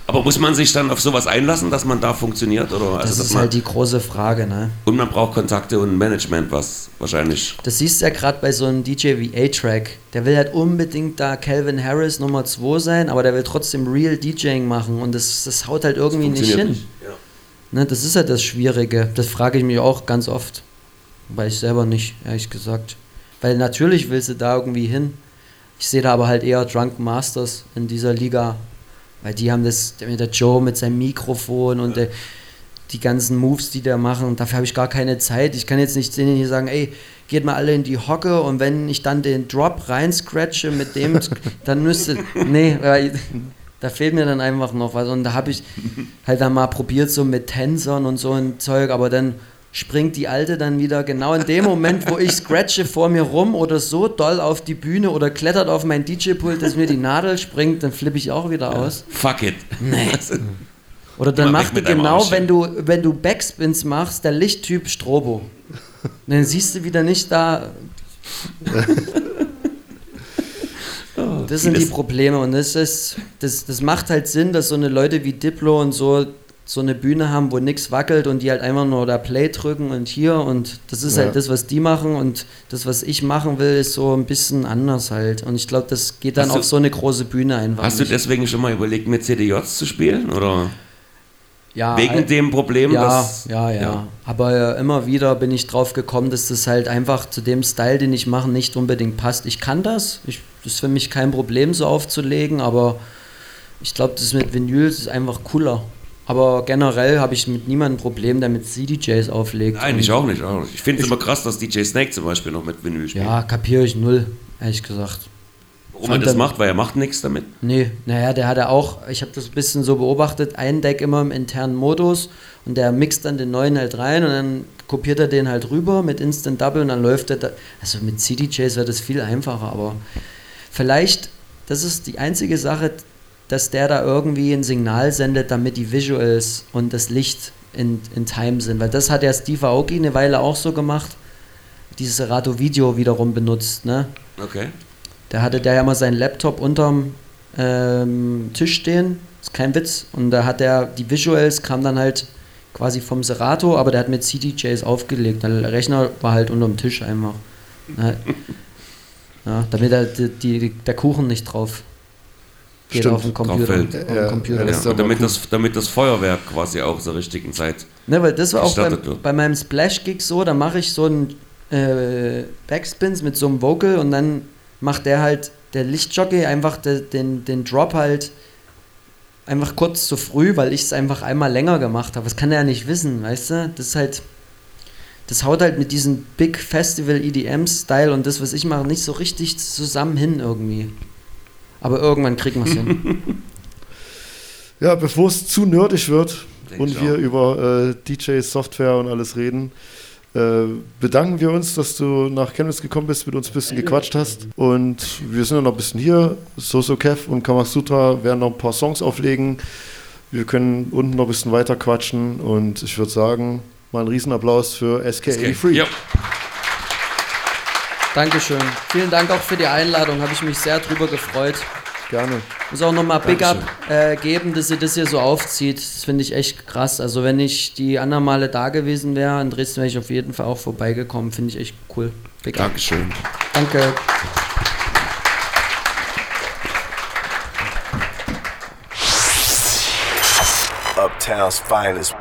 Aber muss man sich dann auf sowas einlassen, dass man da funktioniert? Oder? Das Also, ist man, halt die große Frage, ne? und man braucht Kontakte und Management, was wahrscheinlich. Das siehst du ja gerade bei so einem DJ wie A-Track. Der will halt unbedingt da Calvin Harris Nummer 2 sein, aber der will trotzdem Real DJing machen und das, das haut halt irgendwie nicht hin. Ne, das ist halt das Schwierige. Das frage ich mich auch ganz oft. Weil ich selber nicht, ehrlich gesagt. Weil natürlich willst du da irgendwie hin. Ich sehe da aber halt eher Drunk Masters in dieser Liga. Weil die haben das, der Joe mit seinem Mikrofon und der, die ganzen Moves, die der machen, dafür habe ich gar keine Zeit. Ich kann jetzt nicht denen hier sagen, ey, geht mal alle in die Hocke und wenn ich dann den Drop rein scratche mit dem, dann müsste, nee, da fehlt mir dann einfach noch was. Und da habe ich halt dann mal probiert, so mit Tänzern und so ein Zeug, aber dann springt die Alte dann wieder genau in dem Moment, wo ich scratche vor mir rum oder so doll auf die Bühne oder klettert auf mein DJ-Pult, dass mir die Nadel springt, dann flippe ich auch wieder aus. Fuck it. Nee. Oder dann Immer mach weg du mit deinem genau, wenn du, wenn du Backspins machst, der Lichttyp Strobo. dann siehst du wieder nicht da. Das sind die Probleme und das ist, das, das macht halt Sinn, dass so eine Leute wie Diplo und so so eine Bühne haben, wo nichts wackelt und die halt einfach nur da Play drücken und hier und das ist Ja. halt das, was die machen und das, was ich machen will, ist so ein bisschen anders halt und ich glaube, das geht dann Hast du- auf so eine große Bühne einfach Hast du nicht. deswegen schon mal überlegt, mit CDJs zu spielen? Oder ja, wegen al- dem Problem, Ja, dass. ja, ja, Aber äh, immer wieder bin ich drauf gekommen, dass das halt einfach zu dem Style, den ich mache, nicht unbedingt passt. Ich kann das. Ich, das ist für mich kein Problem, so aufzulegen, aber ich glaube, das mit Vinyl ist einfach cooler. Aber generell habe ich mit niemandem ein Problem, der mit CDJs auflegt. Nein, ich auch nicht. Auch nicht. Ich finde es immer krass, dass DJ Snake zum Beispiel noch mit Vinyl spielt. Ja, kapiere ich null, ehrlich gesagt. Warum er fand das dann- macht, weil er macht nichts damit. Nee, naja, der hat ja auch, ich habe das ein bisschen so beobachtet, ein Deck immer im internen Modus und der mixt dann den neuen halt rein und dann kopiert er den halt rüber mit Instant Double und dann läuft er da. Also mit CDJs wäre das viel einfacher, aber vielleicht, das ist die einzige Sache, dass der da irgendwie ein Signal sendet, damit die Visuals und das Licht in, in Time sind. Weil das hat ja Steve Aoki eine Weile auch so gemacht, dieses Serato Video wiederum benutzt, ne? Okay. Da hatte der ja mal seinen Laptop unterm ähm, Tisch stehen. Ist kein Witz. Und da hat er, die Visuals kamen dann halt quasi vom Serato, aber der hat mit CDJs aufgelegt. Der Rechner war halt unterm Tisch einfach. Ja, ja, damit er, die, die, der Kuchen nicht drauf geht Stimmt, auf dem Computer. Auf dem Ja, Computer. ja, Ja, aber und damit cool. das, damit das Feuerwerk quasi auch zur richtigen Zeit. Ne, weil das war auch bei, gestattet wird. bei meinem Splash-Gig so, da mache ich so einen äh, Backspins mit so einem Vocal und dann macht der halt, der Lichtjockey einfach de, den, den Drop halt einfach kurz zu früh, weil ich es einfach einmal länger gemacht habe. Das kann er ja nicht wissen, weißt du? Das ist halt, das haut halt mit diesem Big Festival EDM-Style und das, was ich mache, nicht so richtig zusammen hin irgendwie. Aber irgendwann kriegen wir es hin. Ja, bevor es zu nerdig wird Denk und wir auch. über äh, DJs, Software und alles reden, äh, bedanken wir uns, dass du nach Chemnitz gekommen bist, mit uns ein bisschen gequatscht hast. Und wir sind ja noch ein bisschen hier. Soso Kev und Kamasutra werden noch ein paar Songs auflegen. Wir können unten noch ein bisschen weiter quatschen und ich würde sagen, mal einen Riesenapplaus für SK83. Ja. Dankeschön. Vielen Dank auch für die Einladung, habe ich mich sehr drüber gefreut. Gerne. Muss auch nochmal Big Up äh, geben, dass ihr das hier so aufzieht. Das finde ich echt krass. Also wenn ich die anderen Male da gewesen wäre, in Dresden wäre ich auf jeden Fall auch vorbeigekommen. Finde ich echt cool. Big Up. Dankeschön. Danke. Uptown's finest.